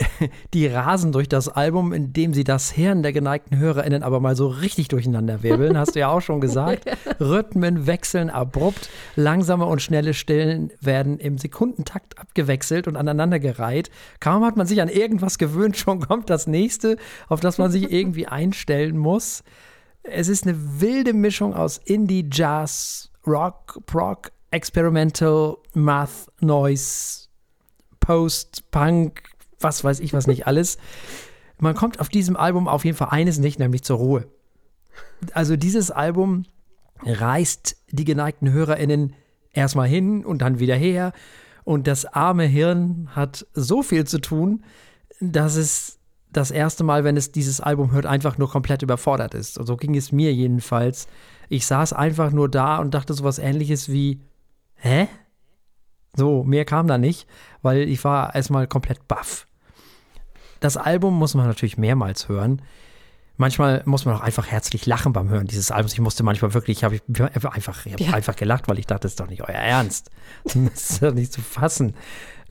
die rasen durch das Album, indem sie das Hirn der geneigten HörerInnen aber mal so richtig durcheinander wirbeln, hast du ja auch schon gesagt. Rhythmen wechseln abrupt, langsame und schnelle Stillen werden im Sekundentakt abgewechselt und aneinandergereiht. Kaum hat man sich an irgendwas gewöhnt, schon kommt das nächste, auf das man sich irgendwie einstellen muss. Es ist eine wilde Mischung aus Indie, Jazz, Rock, Prog, Experimental, Math, Noise, Post, Punk, was weiß ich was nicht alles. Man kommt auf diesem Album auf jeden Fall eines nicht, nämlich zur Ruhe. Also dieses Album reißt die geneigten HörerInnen erstmal hin und dann wieder her. Und das arme Hirn hat so viel zu tun, dass es das erste Mal, wenn es dieses Album hört, einfach nur komplett überfordert ist. Und so ging es mir jedenfalls. Ich saß einfach nur da und dachte so was ähnliches wie, hä? So, mehr kam da nicht, weil ich war erstmal komplett baff. Das Album muss man natürlich mehrmals hören. Manchmal muss man auch einfach herzlich lachen beim Hören dieses Albums. Ich musste manchmal wirklich, ich habe einfach, ich hab ja. einfach gelacht, weil ich dachte, das ist doch nicht euer Ernst. Das ist doch nicht zu fassen.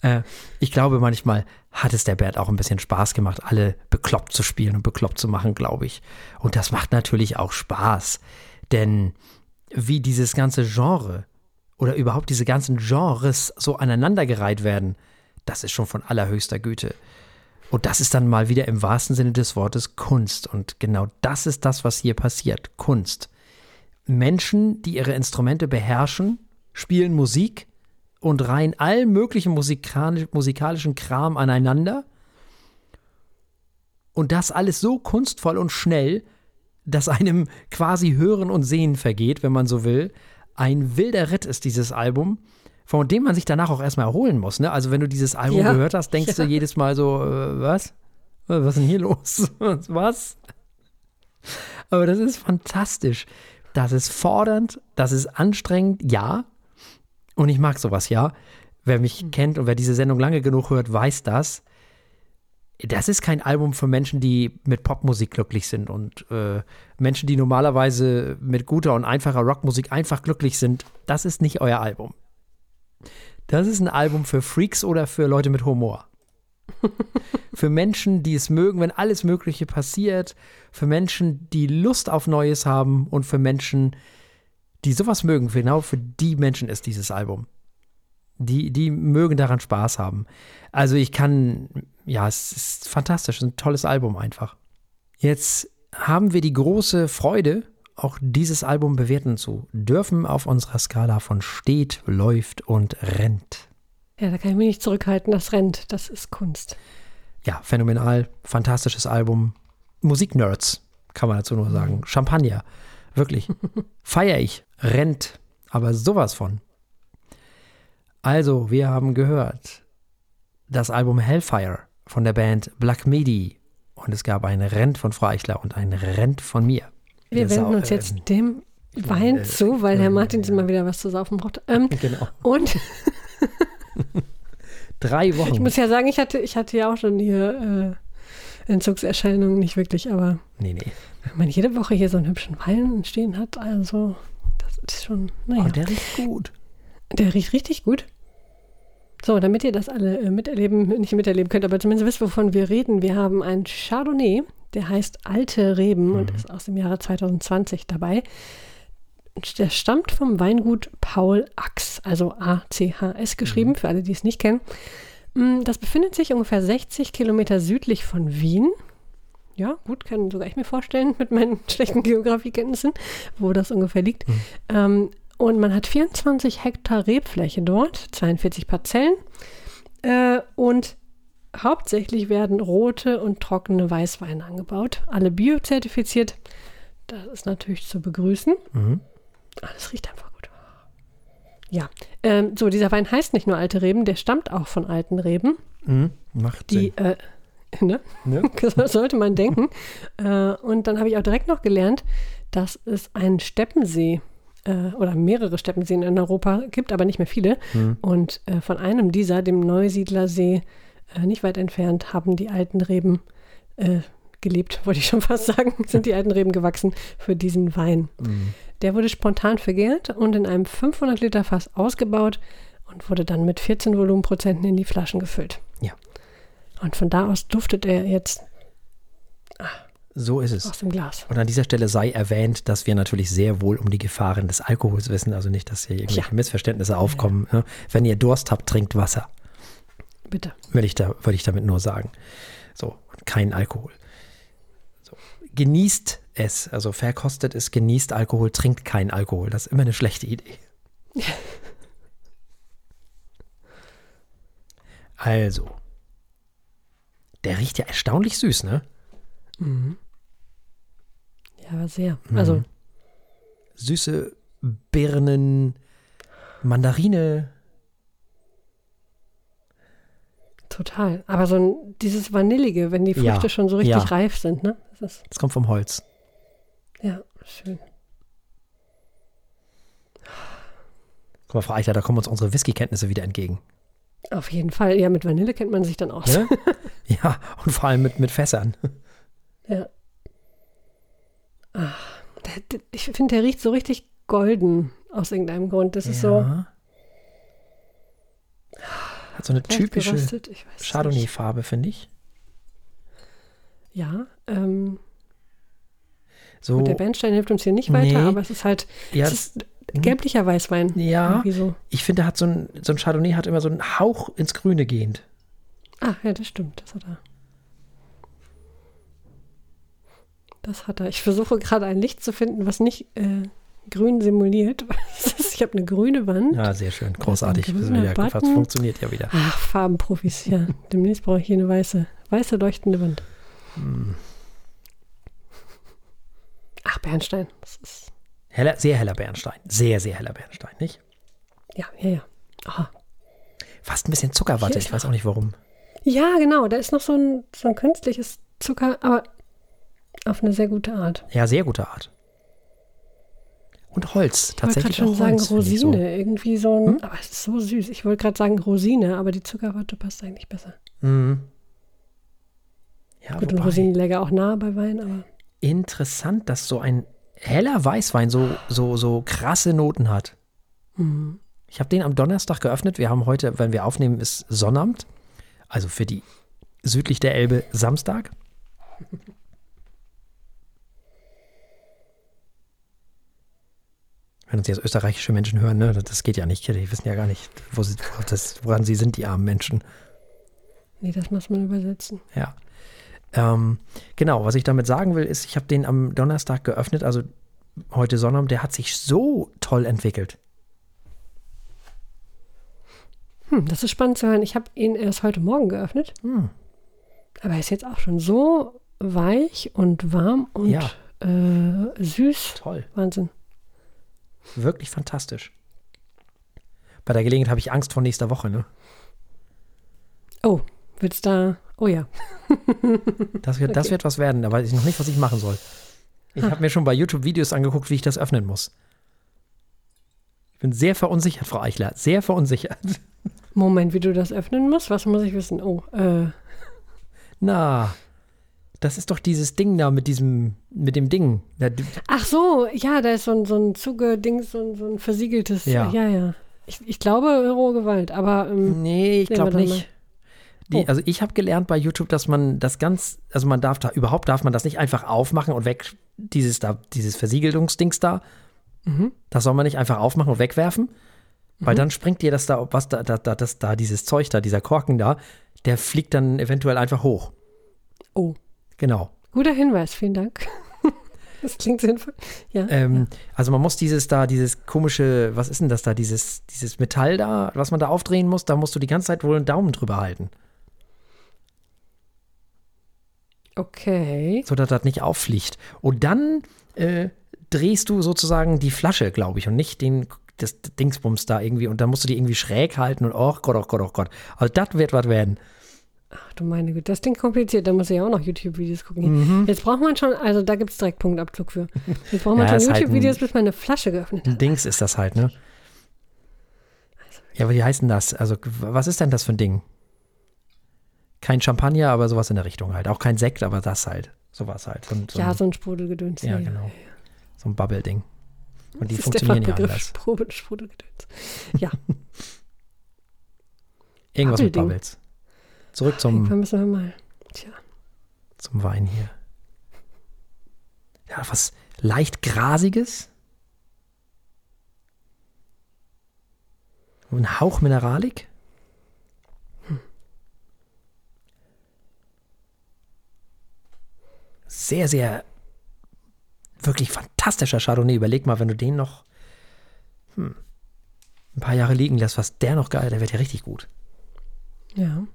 Äh, ich glaube, manchmal hat es der Band auch ein bisschen Spaß gemacht, alle bekloppt zu spielen und bekloppt zu machen, glaube ich. Und das macht natürlich auch Spaß. Denn wie dieses ganze Genre oder überhaupt diese ganzen Genres so aneinandergereiht werden, das ist schon von allerhöchster Güte. Und das ist dann mal wieder im wahrsten Sinne des Wortes Kunst. Und genau das ist das, was hier passiert. Kunst. Menschen, die ihre Instrumente beherrschen, spielen Musik und reihen allen möglichen musikalischen Kram aneinander. Und das alles so kunstvoll und schnell, dass einem quasi Hören und Sehen vergeht, wenn man so will. Ein wilder Ritt ist dieses Album, von dem man sich danach auch erstmal erholen muss. Ne? Also wenn du dieses Album ja. gehört hast, denkst ja. du jedes Mal so, äh, was? Was ist denn hier los? was? Aber das ist fantastisch. Das ist fordernd, das ist anstrengend, ja. Und ich mag sowas, ja. Wer mich mhm. kennt und wer diese Sendung lange genug hört, weiß das das ist kein Album für Menschen, die mit Popmusik glücklich sind und äh, Menschen, die normalerweise mit guter und einfacher Rockmusik einfach glücklich sind. Das ist nicht euer Album. Das ist ein Album für Freaks oder für Leute mit Humor. für Menschen, die es mögen, wenn alles Mögliche passiert. Für Menschen, die Lust auf Neues haben und für Menschen, die sowas mögen. Genau für die Menschen ist dieses Album. Die, die mögen daran Spaß haben. Also ich kann ja, es ist fantastisch, ein tolles Album einfach. Jetzt haben wir die große Freude, auch dieses Album bewerten zu dürfen auf unserer Skala von steht, läuft und rennt. Ja, da kann ich mich nicht zurückhalten. Das rennt, das ist Kunst. Ja, phänomenal, fantastisches Album. Musiknerds, kann man dazu nur sagen. Mhm. Champagner, wirklich. Feier ich, rennt, aber sowas von. Also, wir haben gehört das Album Hellfire von der Band Black Midi. Und es gab ein Rent von Frau Eichler und ein Rent von mir. Wir wenden uns jetzt äh, dem Wein äh, zu, weil Herr Martin äh, mal wieder was zu saufen braucht. Ähm, genau. Und drei Wochen. Ich muss ja sagen, ich hatte, ich hatte ja auch schon hier äh, Entzugserscheinungen, nicht wirklich, aber nee, nee. wenn man jede Woche hier so einen hübschen Wein stehen hat, also das ist schon, naja. Und der riecht gut. Der riecht richtig gut. So, damit ihr das alle äh, miterleben, nicht miterleben könnt, aber zumindest wisst, wovon wir reden. Wir haben ein Chardonnay, der heißt Alte Reben mhm. und ist aus dem Jahre 2020 dabei. Der stammt vom Weingut Paul Ax, also A-C-H-S geschrieben, mhm. für alle, die es nicht kennen. Mm, das befindet sich ungefähr 60 Kilometer südlich von Wien. Ja, gut, kann sogar ich mir vorstellen mit meinen schlechten Geografiekenntnissen, wo das ungefähr liegt. Mhm. Ähm, und man hat 24 Hektar Rebfläche dort, 42 Parzellen. Äh, und hauptsächlich werden rote und trockene Weißweine angebaut. Alle biozertifiziert. Das ist natürlich zu begrüßen. Mhm. Alles riecht einfach gut. Ja, ähm, so, dieser Wein heißt nicht nur alte Reben, der stammt auch von alten Reben. Mhm. Macht die, Sinn. Äh, ne? ne? Das sollte man denken. äh, und dann habe ich auch direkt noch gelernt, dass es einen Steppensee äh, oder mehrere Steppenseen in Europa gibt, aber nicht mehr viele. Mhm. Und äh, von einem dieser, dem Neusiedlersee, äh, nicht weit entfernt, haben die alten Reben äh, gelebt, wollte ich schon fast sagen, sind die alten Reben gewachsen für diesen Wein. Mhm. Der wurde spontan vergärt und in einem 500 Liter Fass ausgebaut und wurde dann mit 14 Volumenprozenten in die Flaschen gefüllt. Ja. Und von da aus duftet er jetzt so ist es. Aus dem Glas. Und an dieser Stelle sei erwähnt, dass wir natürlich sehr wohl um die Gefahren des Alkohols wissen. Also nicht, dass hier irgendwelche ja. Missverständnisse aufkommen. Ja. Ne? Wenn ihr Durst habt, trinkt Wasser. Bitte. Würde ich, da, würde ich damit nur sagen. So, kein Alkohol. So. Genießt es, also verkostet es, genießt Alkohol, trinkt kein Alkohol. Das ist immer eine schlechte Idee. Also. Der riecht ja erstaunlich süß, ne? Ja, aber sehr. Mhm. Also, Süße Birnen, Mandarine. Total. Aber so ein, dieses Vanillige, wenn die Früchte Ja, schon so richtig ja. reif sind, ne? Das Das kommt vom Holz. ja, schön. Guck mal, Frau Eichler, da kommen uns unsere Whisky-Kenntnisse wieder entgegen. Auf jeden Fall. Ja, mit Vanille kennt man sich dann aus. Ne? ja, und vor allem mit, mit Fässern. Ja. Ach, ich finde, der riecht so richtig golden aus irgendeinem Grund. Das ist so Ja. Hat so eine typische. Chardonnay-Farbe, finde ich. Ja, ähm, So, gut, der Bernstein hilft uns hier nicht weiter, Nee. aber es ist halt, ja, es ist gelblicher Weißwein. Ja. So. ich finde, hat so ein, so ein Chardonnay hat immer so einen Hauch ins Grüne gehend. Ah, ja, das stimmt. Das hat er. Das hat er. Ich versuche gerade ein Licht zu finden, was nicht äh, grün simuliert. Ich habe eine grüne Wand. Ja, sehr schön. Großartig. wieder, Button. funktioniert ja wieder. Ach, Farbenprofis, ja. Demnächst brauche ich hier eine weiße, weiße leuchtende Wand. Hm. Ach, Bernstein. Das ist, Heller, sehr heller Bernstein. Sehr, sehr heller Bernstein, nicht? ja, ja, ja. Aha. Fast ein bisschen Zuckerwatte. Ich weiß auch nicht warum. Ja, genau. Da ist noch so ein, so ein künstliches Zucker, aber auf eine sehr gute Art. Ja, sehr gute Art. Und Holz. Ich wollte gerade Tatsächlich schon sagen Rosine. So. Irgendwie so ein, aber es ist so süß. Ich wollte gerade sagen Rosine, aber die Zuckerwatte passt eigentlich besser. Mhm. Ja, Gut, und wobei, Rosinen läge auch nah bei Wein, aber interessant, dass so ein heller Weißwein so, so, so krasse Noten hat. Mhm. Ich habe den am Donnerstag geöffnet. Wir haben heute, wenn wir aufnehmen, ist Sonnabend. Also für die südlich der Elbe Samstag. Wenn uns jetzt österreichische Menschen hören, ne, das geht ja nicht. Die wissen ja gar nicht, wo sie, das, woran sie sind, die armen Menschen. nee, das muss man übersetzen. Ja. Ähm, genau, was ich damit sagen will, ist, ich habe den am Donnerstag geöffnet, also heute Sonnabend, der hat sich so toll entwickelt. Hm, das ist spannend zu hören. Ich habe ihn erst heute Morgen geöffnet, Hm. aber er ist jetzt auch schon so weich und warm und Ja. äh, süß. Toll. Wahnsinn. Wirklich fantastisch. Bei der Gelegenheit habe ich Angst vor nächster Woche, ne? Oh, wird's da. Oh ja. Das wird, das Okay. wird was werden, da weiß ich noch nicht, was ich machen soll. Ich habe mir schon bei YouTube Videos angeguckt, wie ich das öffnen muss. Ich bin sehr verunsichert, Frau Eichler. Sehr verunsichert. Moment, wie du das öffnen musst? Was muss ich wissen? Oh, äh, Na, das ist doch dieses Ding da mit diesem, mit dem Ding. Ach so, ja, da ist so ein, so ein Zugedings, so ein, so ein versiegeltes. Ja. ja. ja. Ich, ich glaube, rohe Gewalt, aber ähm, Nee, ich glaube nicht. Die, Oh. Also ich habe gelernt bei YouTube, dass man das ganz, also man darf da, überhaupt darf man das nicht einfach aufmachen und weg, dieses da, dieses Versiegelungsdings da, mhm. das soll man nicht einfach aufmachen und wegwerfen, weil dann springt dir das da, was da, da, da, das da, dieses Zeug da, dieser Korken da, der fliegt dann eventuell einfach hoch. oh, Genau. guter Hinweis, vielen Dank. das klingt sinnvoll. Ja. Ähm, Also man muss dieses da, dieses komische, was ist denn das da, dieses, dieses Metall da, was man da aufdrehen muss, da musst du die ganze Zeit wohl einen Daumen drüber halten, Okay. sodass das nicht auffliegt. Und dann äh, drehst du sozusagen die Flasche, glaube ich, und nicht den, das Dingsbums da irgendwie. Und dann musst du die irgendwie schräg halten und oh Gott, oh Gott, oh Gott. Also das wird was werden. Ach du meine Güte, das klingt kompliziert. Da muss ich auch noch YouTube-Videos gucken. Mhm. Jetzt braucht man schon, also da gibt es direkt Punktabzug für. Jetzt braucht man Ja, schon halt YouTube-Videos, ein- bis man eine Flasche geöffnet hat. Ein Dings ist das halt, ne? Ja, aber wie heißt denn das? Also, was ist denn das für ein Ding? Kein Champagner, aber sowas in der Richtung halt. Auch kein Sekt, aber das halt. Sowas halt. So, so Ja, so ein Sprudelgedöns. ja, genau. So ein Bubble-Ding. Und die Das funktionieren ja anders. Sprudel- Sprudelgedöns. Ja, Irgendwas mit. Bubbles. Zurück irgendwann zum, müssen wir mal. Tja, zum Wein hier. Ja, was leicht Grasiges. Ein Hauch Mineralik. Sehr, sehr, wirklich fantastischer Chardonnay. Überleg mal, wenn du den noch hm, ein paar Jahre liegen lässt, was der noch geil, der wird ja richtig gut. Ja.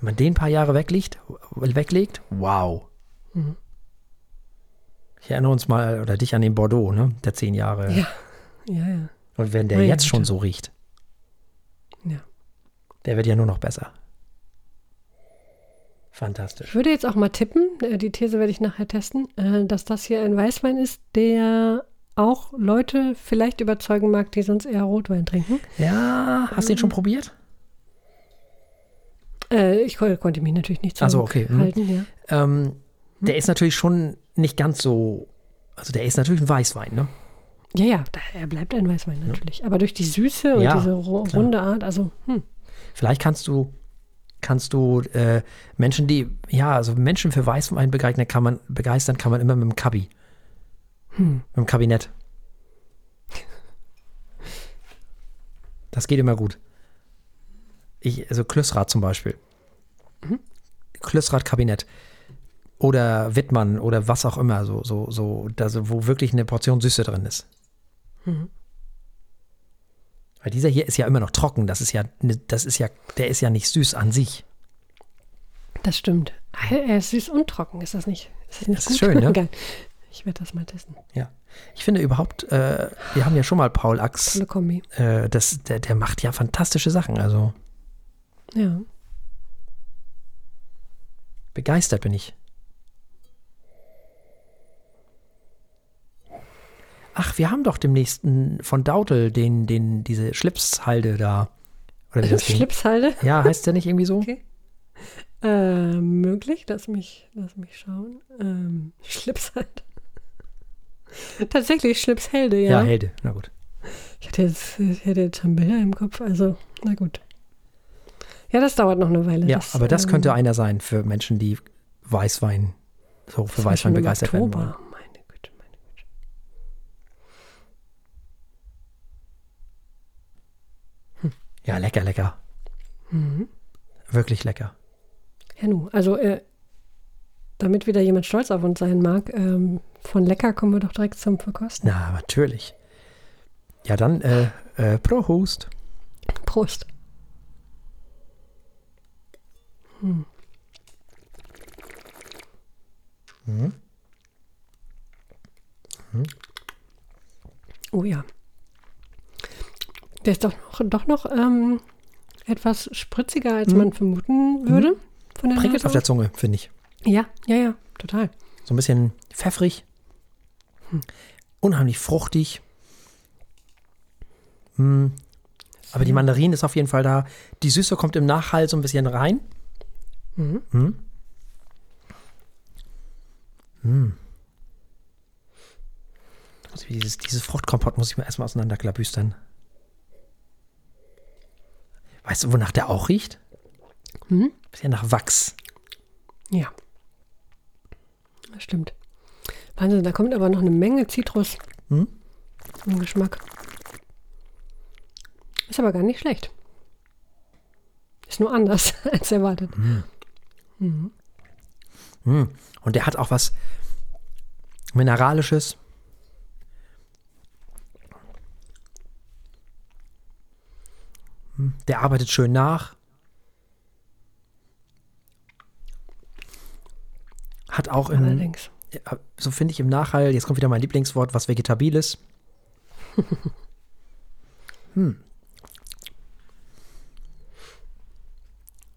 Wenn man den ein paar Jahre weglegt, weglegt wow. Mhm. Ich erinnere uns mal, oder dich an den Bordeaux, ne? Der zehn Jahre. Ja. Ja, ja. Und wenn der Meine jetzt schon so riecht, Ja. der wird ja nur noch besser. Fantastisch. Ich würde jetzt auch mal tippen, äh, die These werde ich nachher testen, äh, dass das hier ein Weißwein ist, der auch Leute vielleicht überzeugen mag, die sonst eher Rotwein trinken. Ja, hast du den Mhm. schon probiert? Äh, ich ko konnte mich natürlich nicht Ach so, okay, mhm. halten, ja. Ähm, der ist natürlich schon nicht ganz so, also der ist natürlich ein Weißwein, ne? Ja, ja, er bleibt ein Weißwein natürlich. Aber durch die Süße und Ja, diese ro- klar. runde Art, also, hm, Vielleicht kannst du, kannst du äh, Menschen, die, ja, also Menschen für Weißwein begeistern kann man, begeistern kann man immer mit dem Kabi. Hm. Mit dem Kabinett. Das geht immer gut. Ich, also Klössrad zum Beispiel. Mhm. Klössrad-Kabinett. Oder Wittmann oder was auch immer, so, so, so, da, so, wo wirklich eine Portion Süße drin ist. Mhm. Weil dieser hier ist ja immer noch trocken. Das ist ja, ne- das ist ja, der ist ja nicht süß an sich. das stimmt. Er ist süß und trocken, ist das nicht? Ist das nicht Das gut? ist schön, ne? Ich werde das mal testen. Ja. Ich finde überhaupt, äh, wir haben ja schon mal Paul Ax, Tolle Kombi. äh, das, der, der macht ja fantastische Sachen. Also Ja. begeistert bin ich. Ach, wir haben doch demnächst von Dautel den, den, diese Schlipshalde da. Oder wie das Schlipshalde. Ja, heißt der nicht irgendwie so? Okay. Äh, möglich, lass mich, lass mich schauen. Ähm, Schlipshalde. Tatsächlich Schlipshelde, ja. Ja, Helde. Na gut. Ich hatte jetzt, ich hatte jetzt schon Bilder im Kopf, also, na gut. Ja, das dauert noch eine Weile. Ja, aber das ähm, könnte einer sein für Menschen, die Weißwein, so für das Weißwein begeistert werden wollen. Meine Güte, meine Güte. Ja, lecker, lecker. Mhm. Wirklich lecker. Ja, nu, also, äh, damit wieder jemand stolz auf uns sein mag, ähm, von lecker kommen wir doch direkt zum Verkosten. Na, natürlich. Ja, dann, äh, äh, Prost. Prost. Oh ja. Der ist doch noch, doch noch ähm, etwas spritziger, als man vermuten würde. Von der Prickelt Nase auf der. Zunge, finde ich. Ja, ja, ja, total. So ein bisschen pfeffrig. Unheimlich fruchtig. Mm. Aber die Mandarine ist auf jeden Fall da. Die Süße kommt im Nachhall so ein bisschen rein. Mhm. Mm. Mm. Muss ich- Dieses, dieses Fruchtkompott muss ich mir erstmal auseinanderklabüstern. Weißt du, wonach der auch riecht? Hm? Bisschen nach Wachs. Ja. Das stimmt. Wahnsinn, da kommt aber noch eine Menge Zitrus Hm? im Geschmack. Ist aber gar nicht schlecht. Ist nur anders als erwartet. Mm. Und der hat auch was Mineralisches. Der arbeitet schön nach. Hat auch im, Allerdings. so finde ich im Nachhall, jetzt kommt wieder mein Lieblingswort, was Vegetabiles. hm.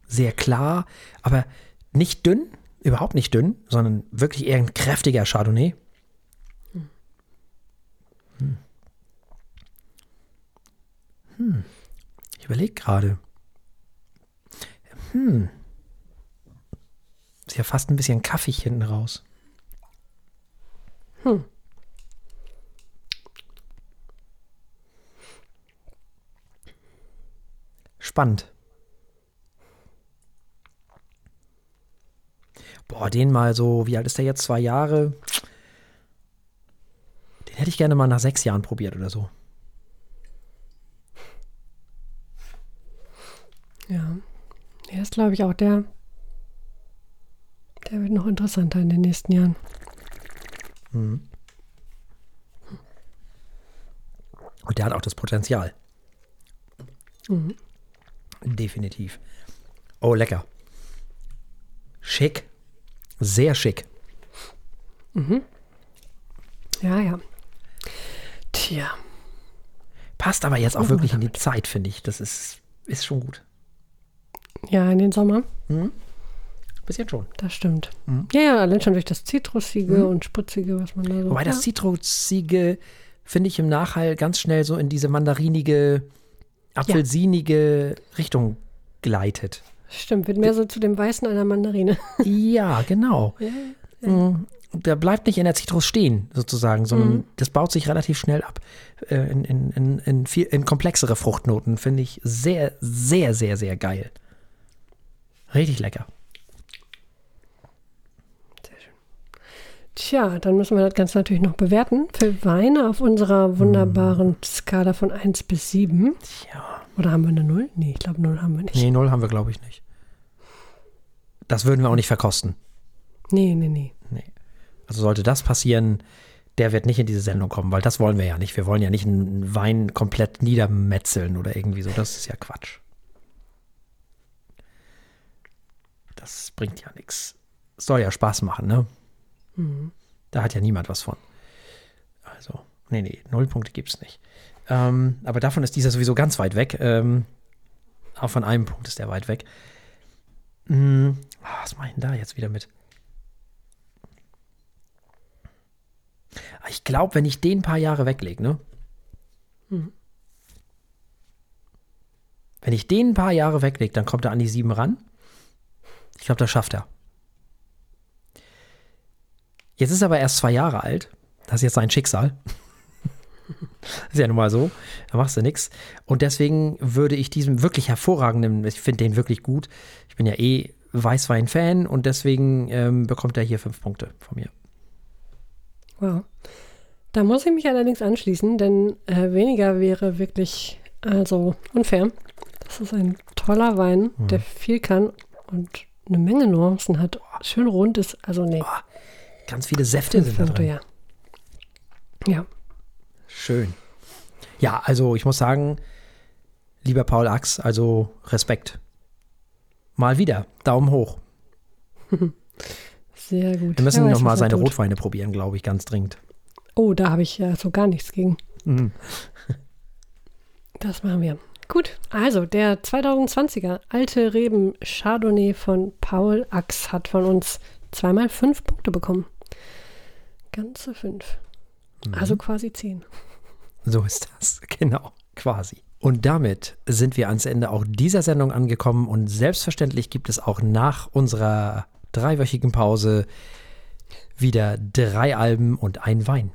Sehr klar, aber nicht dünn, überhaupt nicht dünn, sondern wirklich eher ein kräftiger Chardonnay. Hm. Hm. Ich überlege gerade. Hm. Ist ja fast ein bisschen kaffig hinten raus. Hm. Spannend. Boah, den mal so, wie alt ist der jetzt? Zwei Jahre? Den hätte ich gerne mal nach sechs Jahren probiert oder so. Ja. Der ist, glaube ich, auch der. Der wird noch interessanter in den nächsten Jahren. Und der hat auch das Potenzial. Mhm. Definitiv. Oh, lecker. Schick. Sehr schick. Ja, ja. Tja. Passt aber jetzt auch wirklich in die Zeit, finde ich. Das ist, ist schon gut. Ja, in den Sommer. Bisschen schon. Das stimmt. Mhm. Ja, ja, allein schon durch das Zitrusige und Spritzige, was man da so. Wobei das Zitrusige, finde ich, im Nachhall ganz schnell so in diese mandarinige, apfelsinige Richtung gleitet. Stimmt, wird mehr so zu dem Weißen einer Mandarine. Ja, genau. Mm, Der bleibt nicht in der Zitrus stehen, sozusagen, sondern das baut sich relativ schnell ab. Äh, In, in, in, viel, in komplexere Fruchtnoten finde ich sehr, sehr, sehr, sehr geil. Richtig lecker. Tja, dann müssen wir das Ganze natürlich noch bewerten. Für Weine auf unserer wunderbaren Mhm. Skala von 1 bis 7. Ja. Oder haben wir eine 0? Nee, ich glaube 0 haben wir nicht. Nee, null haben wir, glaube ich, nicht. Das würden wir auch nicht verkosten. Nee, nee, nee. Nee. Also sollte das passieren, der wird nicht in diese Sendung kommen, weil das wollen wir ja nicht. Wir wollen ja nicht einen Wein komplett niedermetzeln oder irgendwie so. Das ist ja Quatsch. Das bringt ja nichts. Soll ja Spaß machen, ne? Da hat ja niemand was von. Also, nee, nee, null Punkte gibt's nicht. Ähm, aber davon ist dieser sowieso ganz weit weg. Ähm, auch von einem Punkt ist der weit weg. Hm, ah, was mache ich denn da jetzt wieder mit? Ich glaube, wenn ich den ein paar Jahre weglege, ne? Wenn ich den ein paar Jahre weglege, dann kommt er an die sieben ran. Ich glaube, das schafft er. Jetzt ist er aber erst zwei Jahre alt. Das ist jetzt sein Schicksal. Ist ja nun mal so. Da machst du nichts. Und deswegen würde ich diesem wirklich hervorragenden, ich finde den wirklich gut. Ich bin ja eh Weißwein-Fan und deswegen ähm, bekommt er hier fünf Punkte von mir. Wow. Da muss ich mich allerdings anschließen, denn äh, weniger wäre wirklich also unfair. Das ist ein toller Wein, der viel kann und eine Menge Nuancen hat. Schön rund ist, also nee. Ganz viele Säfte sind da drin. ja. Ja. Schön. Ja, also ich muss sagen, lieber Paul Ax, also Respekt. Mal wieder, Daumen hoch. Sehr gut. Wir müssen Wer weiß, noch mal was er seine tut. Rotweine probieren, glaube ich, ganz dringend. Oh, da habe ich ja so gar nichts gegen. Mhm. Das machen wir. Gut, also der 2020er Alte Reben Chardonnay von Paul Ax hat von uns zweimal fünf Punkte bekommen. Ganze fünf. Mhm. Also quasi zehn. So ist das, genau, quasi. Und damit sind wir ans Ende auch dieser Sendung angekommen und selbstverständlich gibt es auch nach unserer dreiwöchigen Pause wieder drei Alben und ein Wein.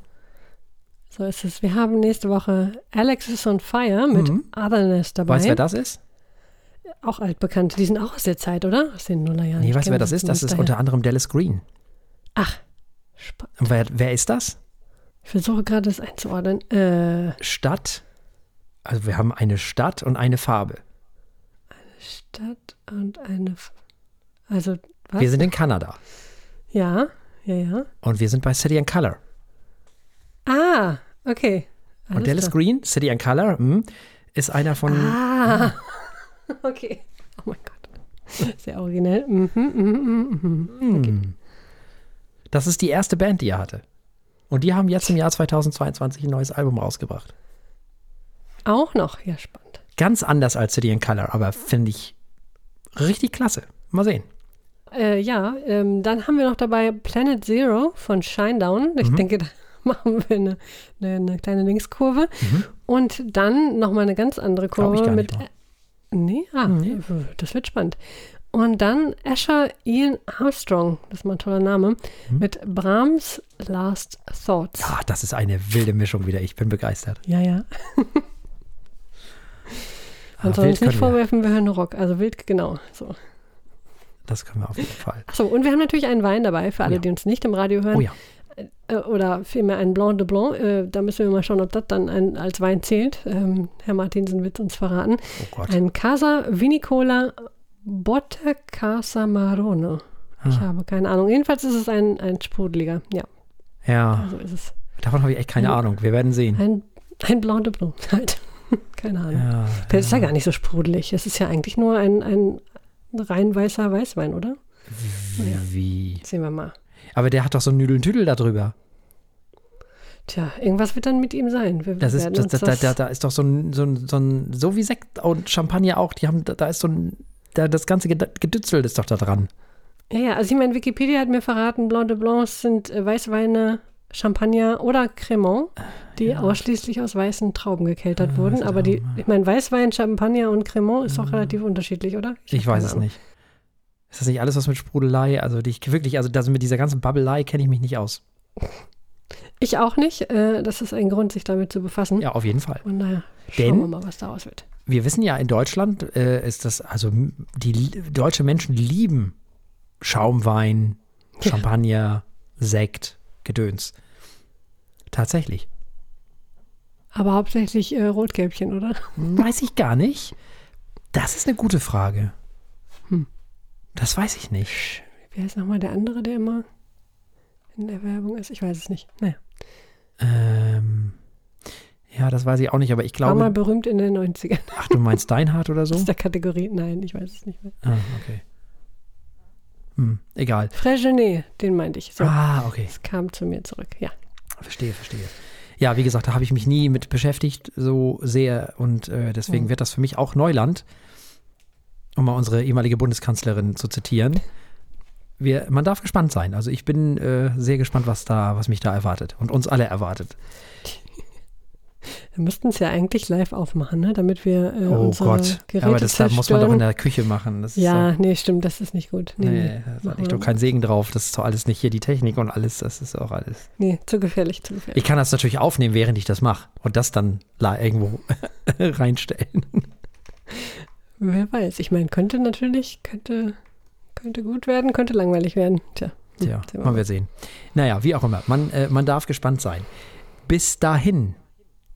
So ist es. Wir haben nächste Woche Alexis on Fire mit Otherness dabei. Mhm. Weißt du, wer das ist? Auch altbekannt. Die sind auch aus der Zeit, oder? Aus den Nullerjahren. Nee, Ich weißt du, wer das ist? Das ist daher. unter anderem Dallas Green. Ach, spa- Und wer, wer ist das? Ich versuche gerade das einzuordnen. Äh, Stadt. Also wir haben eine Stadt und eine Farbe. Stadt und eine. F also, was? Wir sind in Kanada ja, ja, ja. und wir sind bei City and Color. Ah, okay. und Alles Dallas klar. Green, City and Color, hm, ist einer von. Ah, okay. Oh mein Gott. Sehr originell. Mhm, mhm, mhm, mhm. Hm. Das ist die erste Band, die er hatte. Und die haben jetzt im Jahr 2022 ein neues Album rausgebracht. Auch noch, ja, spannend. Ganz anders als City and Color, aber finde ich richtig klasse. Mal sehen. Äh, ja, ähm, dann haben wir noch dabei Planet Zero von Shinedown. Mhm. Ich denke, da machen wir eine, eine, eine kleine Linkskurve. Und dann nochmal eine ganz andere Mhm. Kurve mit. mal. Nee, ah, Nee. das wird spannend. Und dann Asher Ian Armstrong, das ist mal ein toller Name, Mhm. mit Brahms Last Thoughts. Ja, das ist eine wilde Mischung wieder. Ich bin begeistert. Ja, ja. Ah, Man soll uns nicht können wir. vorwerfen, wir hören Rock. Also wild, genau. So. Das können wir auf jeden Fall. Achso, und wir haben natürlich einen Wein dabei für alle, Ja. die uns nicht im Radio hören. Oh ja. Äh, oder vielmehr ein Blanc de Blanc. Äh, da müssen wir mal schauen, ob das dann ein, als Wein zählt. Ähm, Herr Martinsen wird uns verraten. Oh Gott. Ein Casa Vinicola Botte Casa Marone. Ich Ah. habe keine Ahnung. Jedenfalls ist es ein, ein sprudeliger. Ja, Ja, so ist es. davon habe ich echt keine Ein- Ahnung. Wir werden sehen. Ein, ein Blanc de Blanc halt. keine Ahnung. Ja, Das ist ja gar nicht so sprudelig. Es ist ja eigentlich nur ein, ein rein weißer Weißwein, oder? Naja. Wie? Sehen wir mal. Aber der hat doch so einen Nüdeln-Tüdel da drüber. Tja, irgendwas wird dann mit ihm sein. Wir Das ist, das, uns das, da, da, da ist doch so ein, so ein, so ein, so wie Sekt und Champagner auch, die haben, da, da ist so ein, da, das ganze Ged- Gedützel ist doch da dran. Ja, ja, also ich meine, Wikipedia hat mir verraten, Blanc de Blancs sind äh, Weißweine, Champagner oder Cremant, die ausschließlich aus weißen Trauben gekeltert wurden. Aber die, ich meine, Weißwein, Champagner und Cremant ist auch relativ unterschiedlich, oder? Ich, hab weiß es Ahnung. nicht. Ist das nicht alles was mit Sprudelei? Also die ich wirklich, also das mit dieser ganzen Babbelei kenne ich mich nicht aus. Ich auch nicht. Äh, das ist ein Grund, sich damit zu befassen. Ja, auf jeden Fall. Und naja, schauen Denn- wir mal, was daraus wird. Wir wissen ja, in Deutschland äh, ist das, also die deutsche Menschen lieben Schaumwein, Ja. Champagner, Sekt, Gedöns. Tatsächlich. Aber hauptsächlich äh, Rotgelbchen, oder? Weiß ich gar nicht. Das ist eine gute Frage. Hm. Das weiß ich nicht. Wie heißt nochmal der andere, der immer in der Werbung ist? Ich weiß es nicht. Naja, Ähm, ja, das weiß ich auch nicht, aber ich war mal glaube. berühmt in den 90ern. Ach, du meinst Steinhardt oder so? Aus der Kategorie. Nein, ich weiß es nicht mehr. Ah, okay. Hm, egal. Frégenet, den meinte ich. So, Ah, okay. es kam zu mir zurück. Ja. Verstehe, verstehe. Ja, wie gesagt, da habe ich mich nie mit beschäftigt, so sehr. Und äh, deswegen Hm. wird das für mich auch Neuland, um mal unsere ehemalige Bundeskanzlerin zu zitieren. Wir, man darf gespannt sein. Also ich bin äh, sehr gespannt, was da, was mich da erwartet und uns alle erwartet. Wir müssten es ja eigentlich live aufmachen, ne? damit wir äh, oh Gott. Geräte Aber das da muss man doch in der Küche machen. Ja, so, nee, stimmt, das ist nicht gut. Nee, nee, da liegt doch kein Segen drauf. Das ist doch alles nicht hier die Technik und alles. Das ist auch alles. nee, zu gefährlich, zu gefährlich. Ich kann das natürlich aufnehmen, während ich das mache und das dann irgendwo reinstellen. Wer weiß. Ich meine, könnte natürlich, könnte, könnte gut werden, könnte langweilig werden. Tja. hm, Tja, wir man wird sehen. Naja, wie auch immer. Man, äh, man darf gespannt sein. Bis dahin